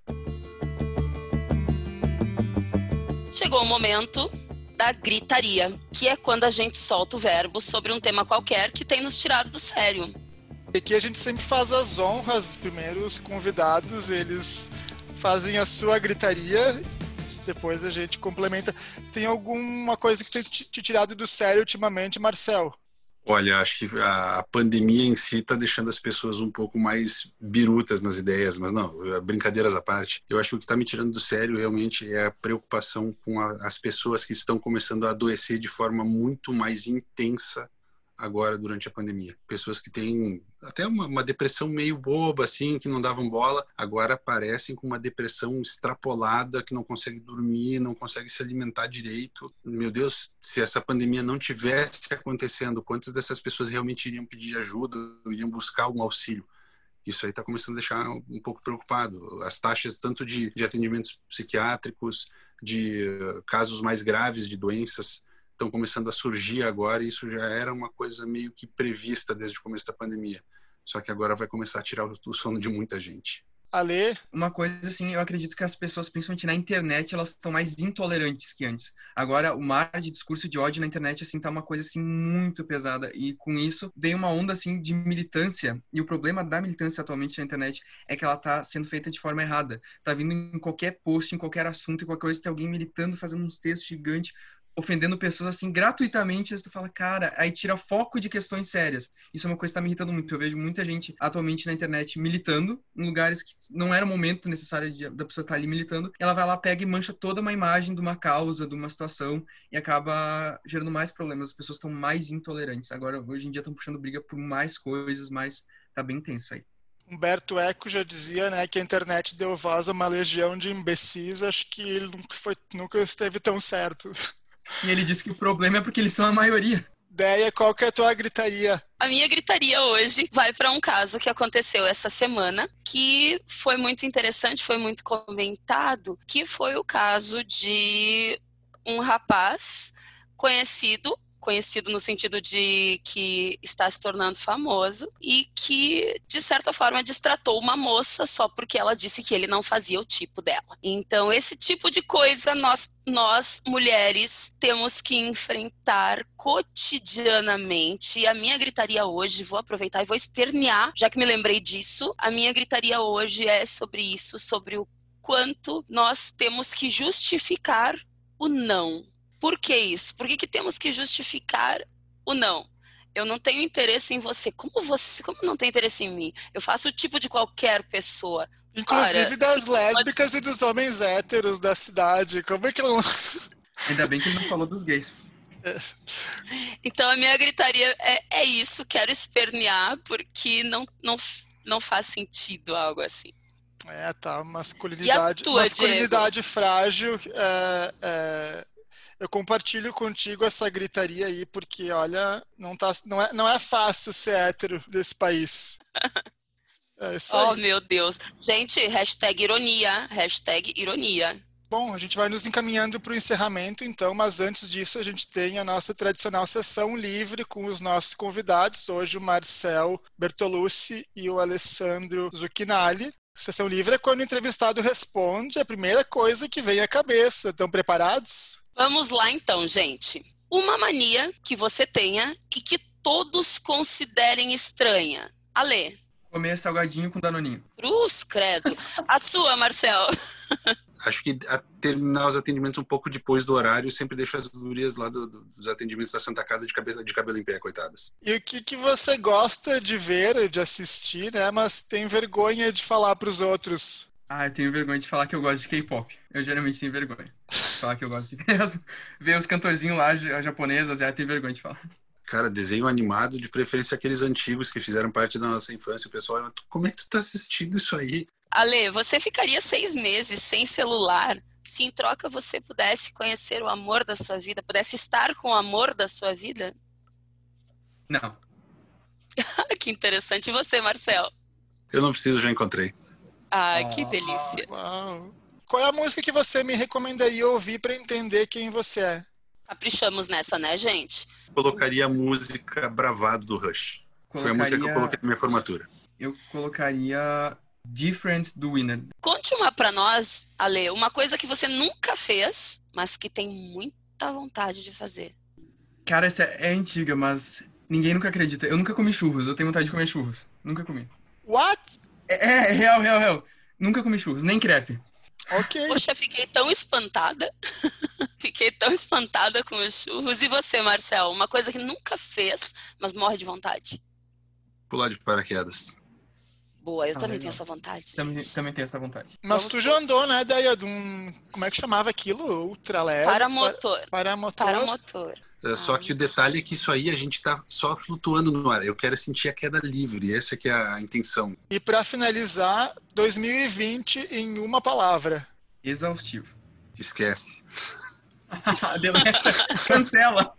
Chegou o momento da gritaria, que é quando a gente solta o verbo sobre um tema qualquer que tem nos tirado do sério. Aqui a gente sempre faz as honras, primeiro os convidados, eles fazem a sua gritaria, depois a gente complementa. Tem alguma coisa que tem te tirado do sério ultimamente, Marcel? Olha, acho que a, pandemia em si está deixando as pessoas um pouco mais birutas nas ideias, mas não, brincadeiras à parte. Eu acho que o que está me tirando do sério realmente é a preocupação com a, as pessoas que estão começando a adoecer de forma muito mais intensa agora durante a pandemia. Pessoas que têm até uma, uma, depressão meio boba, assim, que não davam bola, agora aparecem com uma depressão extrapolada, que não consegue dormir, não consegue se alimentar direito. Meu Deus, se essa pandemia não tivesse acontecendo, quantas dessas pessoas realmente iriam pedir ajuda, iriam buscar algum auxílio? Isso aí está começando a deixar um pouco preocupado. As taxas tanto de, de atendimentos psiquiátricos, de uh, casos mais graves de doenças, estão começando a surgir agora e isso já era uma coisa meio que prevista desde o começo da pandemia. Só que agora vai começar a tirar o sono de muita gente. Ale? Uma coisa assim, eu acredito que as pessoas, principalmente na internet, elas estão mais intolerantes que antes. Agora, o mar de discurso de ódio na internet, assim, tá uma coisa, assim, muito pesada. E com isso, vem uma onda, assim, de militância. E o problema da militância atualmente na internet é que ela tá sendo feita de forma errada. Tá vindo em qualquer post, em qualquer assunto, em qualquer coisa, tem alguém militando, fazendo uns textos gigantes, ofendendo pessoas assim gratuitamente, e tu fala, cara, aí tira foco de questões sérias. Isso é uma coisa que tá me irritando muito. Eu vejo muita gente atualmente na internet militando em lugares que não era o momento necessário de, da pessoa estar ali militando. ela vai lá, pega e mancha toda uma imagem de uma causa, de uma situação e acaba gerando mais problemas. As pessoas estão mais intolerantes. Agora, hoje em dia, estão puxando briga por mais coisas, mas tá bem tenso aí. Humberto Eco já dizia né, que a internet deu voz a uma legião de imbecis. Acho que ele nunca, foi, nunca esteve tão certo. E ele disse que o problema é porque eles são a maioria. Ideia, qual que é a tua gritaria? A minha gritaria hoje vai para um caso que aconteceu essa semana, que foi muito interessante, foi muito comentado, que foi o caso de um rapaz conhecido conhecido no sentido de que está se tornando famoso e que, de certa forma, distratou uma moça só porque ela disse que ele não fazia o tipo dela. Então, esse tipo de coisa nós nós, mulheres, temos que enfrentar cotidianamente. E a minha gritaria hoje, vou aproveitar e vou espernear, já que me lembrei disso. A minha gritaria hoje é sobre isso, sobre o quanto nós temos que justificar o não por que isso? Por que, que temos que justificar o não? Eu não tenho interesse em você. Como você, como não tem interesse em mim? Eu faço o tipo de qualquer pessoa. Inclusive Ora, das lésbicas pode... e dos homens héteros da cidade. Como é que não. Ainda bem que não falou dos gays. Então a minha gritaria é, é isso, quero espernear, porque não, não, não faz sentido algo assim. É, tá. Masculinidade, tua, masculinidade frágil é, é eu compartilho contigo essa gritaria aí, porque, olha, não, tá, não, é, não é fácil ser hétero desse país. É isso oh, aí. meu Deus. Gente, hashtag ironia, hashtag ironia. Bom, a gente vai nos encaminhando para o encerramento, então, mas antes disso a gente tem a nossa tradicional sessão livre com os nossos convidados. Hoje o Marcel Bertolucci e o Alessandro Zucchinali. Sessão livre é quando o entrevistado responde a primeira coisa que vem à cabeça. Estão preparados? Vamos lá então, gente. Uma mania que você tenha e que todos considerem estranha. Ale. Comer salgadinho com danoninho. Cruz, credo. A sua, Marcel. Acho que a terminar os atendimentos um pouco depois do horário, sempre deixo as gurias lá do, dos atendimentos da Santa Casa de cabeça de cabelo em pé, coitadas. E o que, que você gosta de ver, de assistir, né? Mas tem vergonha de falar para os outros? Ah, eu tenho vergonha de falar que eu gosto de K-pop. Eu geralmente tenho vergonha. De falar que eu gosto de ver os cantorzinhos lá japoneses, eu tenho vergonha de falar. Cara, desenho animado, de preferência aqueles antigos que fizeram parte da nossa infância. O pessoal, como é que tu tá assistindo isso aí? Ale, você ficaria seis meses sem celular se em troca você pudesse conhecer o amor da sua vida, pudesse estar com o amor da sua vida? Não. que interessante. E você, Marcel? Eu não preciso, já encontrei. Ai, que Ah. delícia. Uau. Qual é a música que você me recomendaria ouvir para entender quem você é? Caprichamos nessa, né, gente? Colocaria a música Bravado do Rush. Foi a música que eu Colocaria- coloquei na minha formatura. Eu colocaria Different do Winner. Conte uma pra nós, Ale, uma coisa que você nunca fez, mas que tem muita vontade de fazer. Cara, essa é antiga, mas ninguém nunca acredita. Eu nunca comi churros, eu tenho vontade de comer churros. Nunca comi. What? É, é real, real, real. Nunca comi churros, nem crepe. Ok. Poxa, fiquei tão espantada. fiquei tão espantada com os churros. E você, Marcel? Uma coisa que nunca fez, mas morre de vontade. Pular de paraquedas. Boa, eu Ah, também legal. tenho essa vontade. Também, também tenho essa vontade. Mas Vamos tu já andou, né, Deia, de um... Como é que chamava aquilo? Ultra leve? Paramotor. Paramotor. Paramotor. É, Só que o detalhe é que isso aí a gente tá só flutuando no ar. Eu quero sentir a queda livre. Essa que é a intenção. E para finalizar, 2020 em uma palavra. Exaustivo. Esquece. Cancela.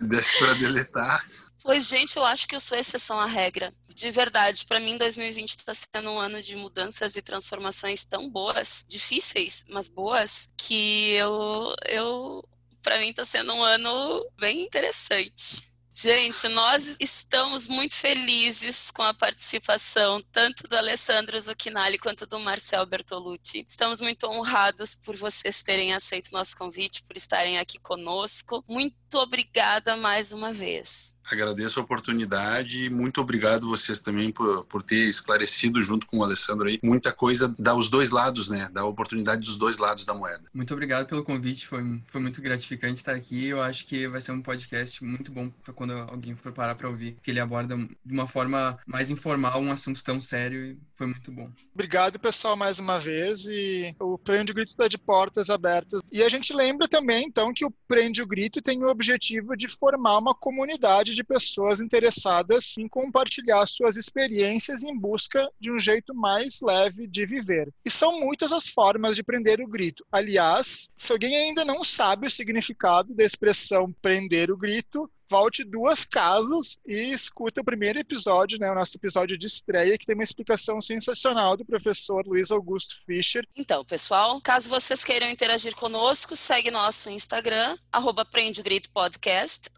Desce pra deletar. Pois, gente, eu acho que eu sou exceção à regra. De verdade, pra mim 2020 está sendo um ano de mudanças e transformações tão boas, difíceis, mas boas, que eu, eu para mim está sendo um ano bem interessante. Gente, nós estamos muito felizes com a participação tanto do Alessandro Zucchinali quanto do Marcel Bertolucci. Estamos muito honrados por vocês terem aceito nosso convite, por estarem aqui conosco. Muito obrigada mais uma vez. Agradeço a oportunidade e muito obrigado vocês também por, por ter esclarecido junto com o Alessandro aí muita coisa, dá os dois lados, né? Dá a oportunidade dos dois lados da moeda. Muito obrigado pelo convite, foi, foi muito gratificante estar aqui. Eu acho que vai ser um podcast muito bom para quando alguém for parar para ouvir, que ele aborda de uma forma mais informal um assunto tão sério foi muito bom. Obrigado, pessoal, mais uma vez. E o Prende o Grito está de portas abertas. E a gente lembra também, então, que o Prende o Grito tem o objetivo de formar uma comunidade de pessoas interessadas em compartilhar suas experiências em busca de um jeito mais leve de viver. E são muitas as formas de prender o grito. Aliás, se alguém ainda não sabe o significado da expressão prender o grito, volte duas casas e escuta o primeiro episódio, né, o nosso episódio de estreia, que tem uma explicação sensacional do professor Luiz Augusto Fischer. Então, pessoal, caso vocês queiram interagir conosco, segue nosso Instagram, arroba Prende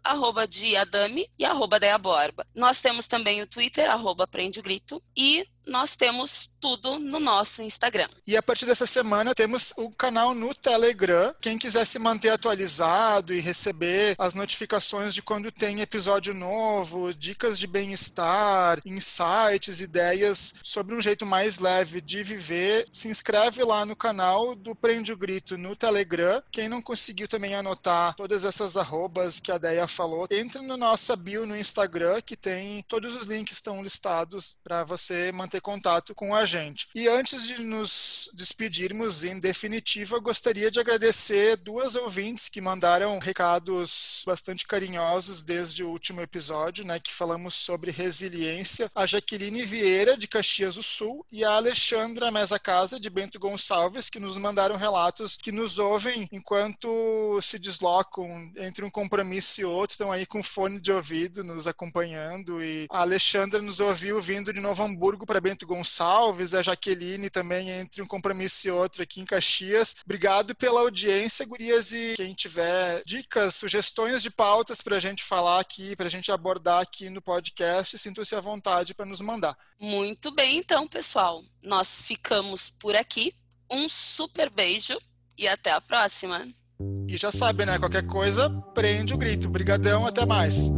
arroba Diadame e arroba Deia Borba. Nós temos também o Twitter, arroba e nós temos tudo no nosso Instagram. E a partir dessa semana temos o canal no Telegram. Quem quiser se manter atualizado e receber as notificações de quando tem episódio novo, dicas de bem-estar, insights, ideias sobre um jeito mais leve de viver, se inscreve lá no canal do Prende o Grito no Telegram. Quem não conseguiu também anotar todas essas arrobas que a Deia falou, entre no nossa bio no Instagram, que tem todos os links estão listados para você manter contato com a gente. E antes de nos despedirmos, em definitiva, gostaria de agradecer duas ouvintes que mandaram recados bastante carinhosos desde o último episódio, né, que falamos sobre resiliência, a Jaqueline Vieira, de Caxias do Sul, e a Alexandra Mesa Casa, de Bento Gonçalves, que nos mandaram relatos que nos ouvem enquanto se deslocam entre um compromisso e outro, estão aí com fone de ouvido nos acompanhando, e a Alexandra nos ouviu vindo de Novo Hamburgo para Bento Gonçalves, a Jaqueline também entre um compromisso e outro aqui em Caxias. Obrigado pela audiência, gurias, e quem tiver dicas, sugestões de pautas para a gente falar aqui, para a gente abordar aqui no podcast, sintam-se à vontade para nos mandar. Muito bem, então, pessoal. Nós ficamos por aqui. Um super beijo e até a próxima. E já sabe, né? Qualquer coisa, prende o grito. Brigadão, até mais.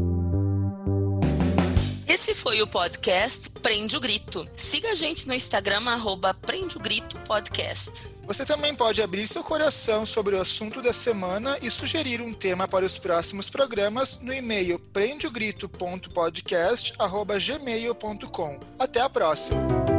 Esse foi o podcast Prende o Grito. Siga a gente no Instagram, arroba Prende o Grito Podcast. Você também pode abrir seu coração sobre o assunto da semana e sugerir um tema para os próximos programas no e-mail prendeogrito.podcast.gmail.com. Até a próxima!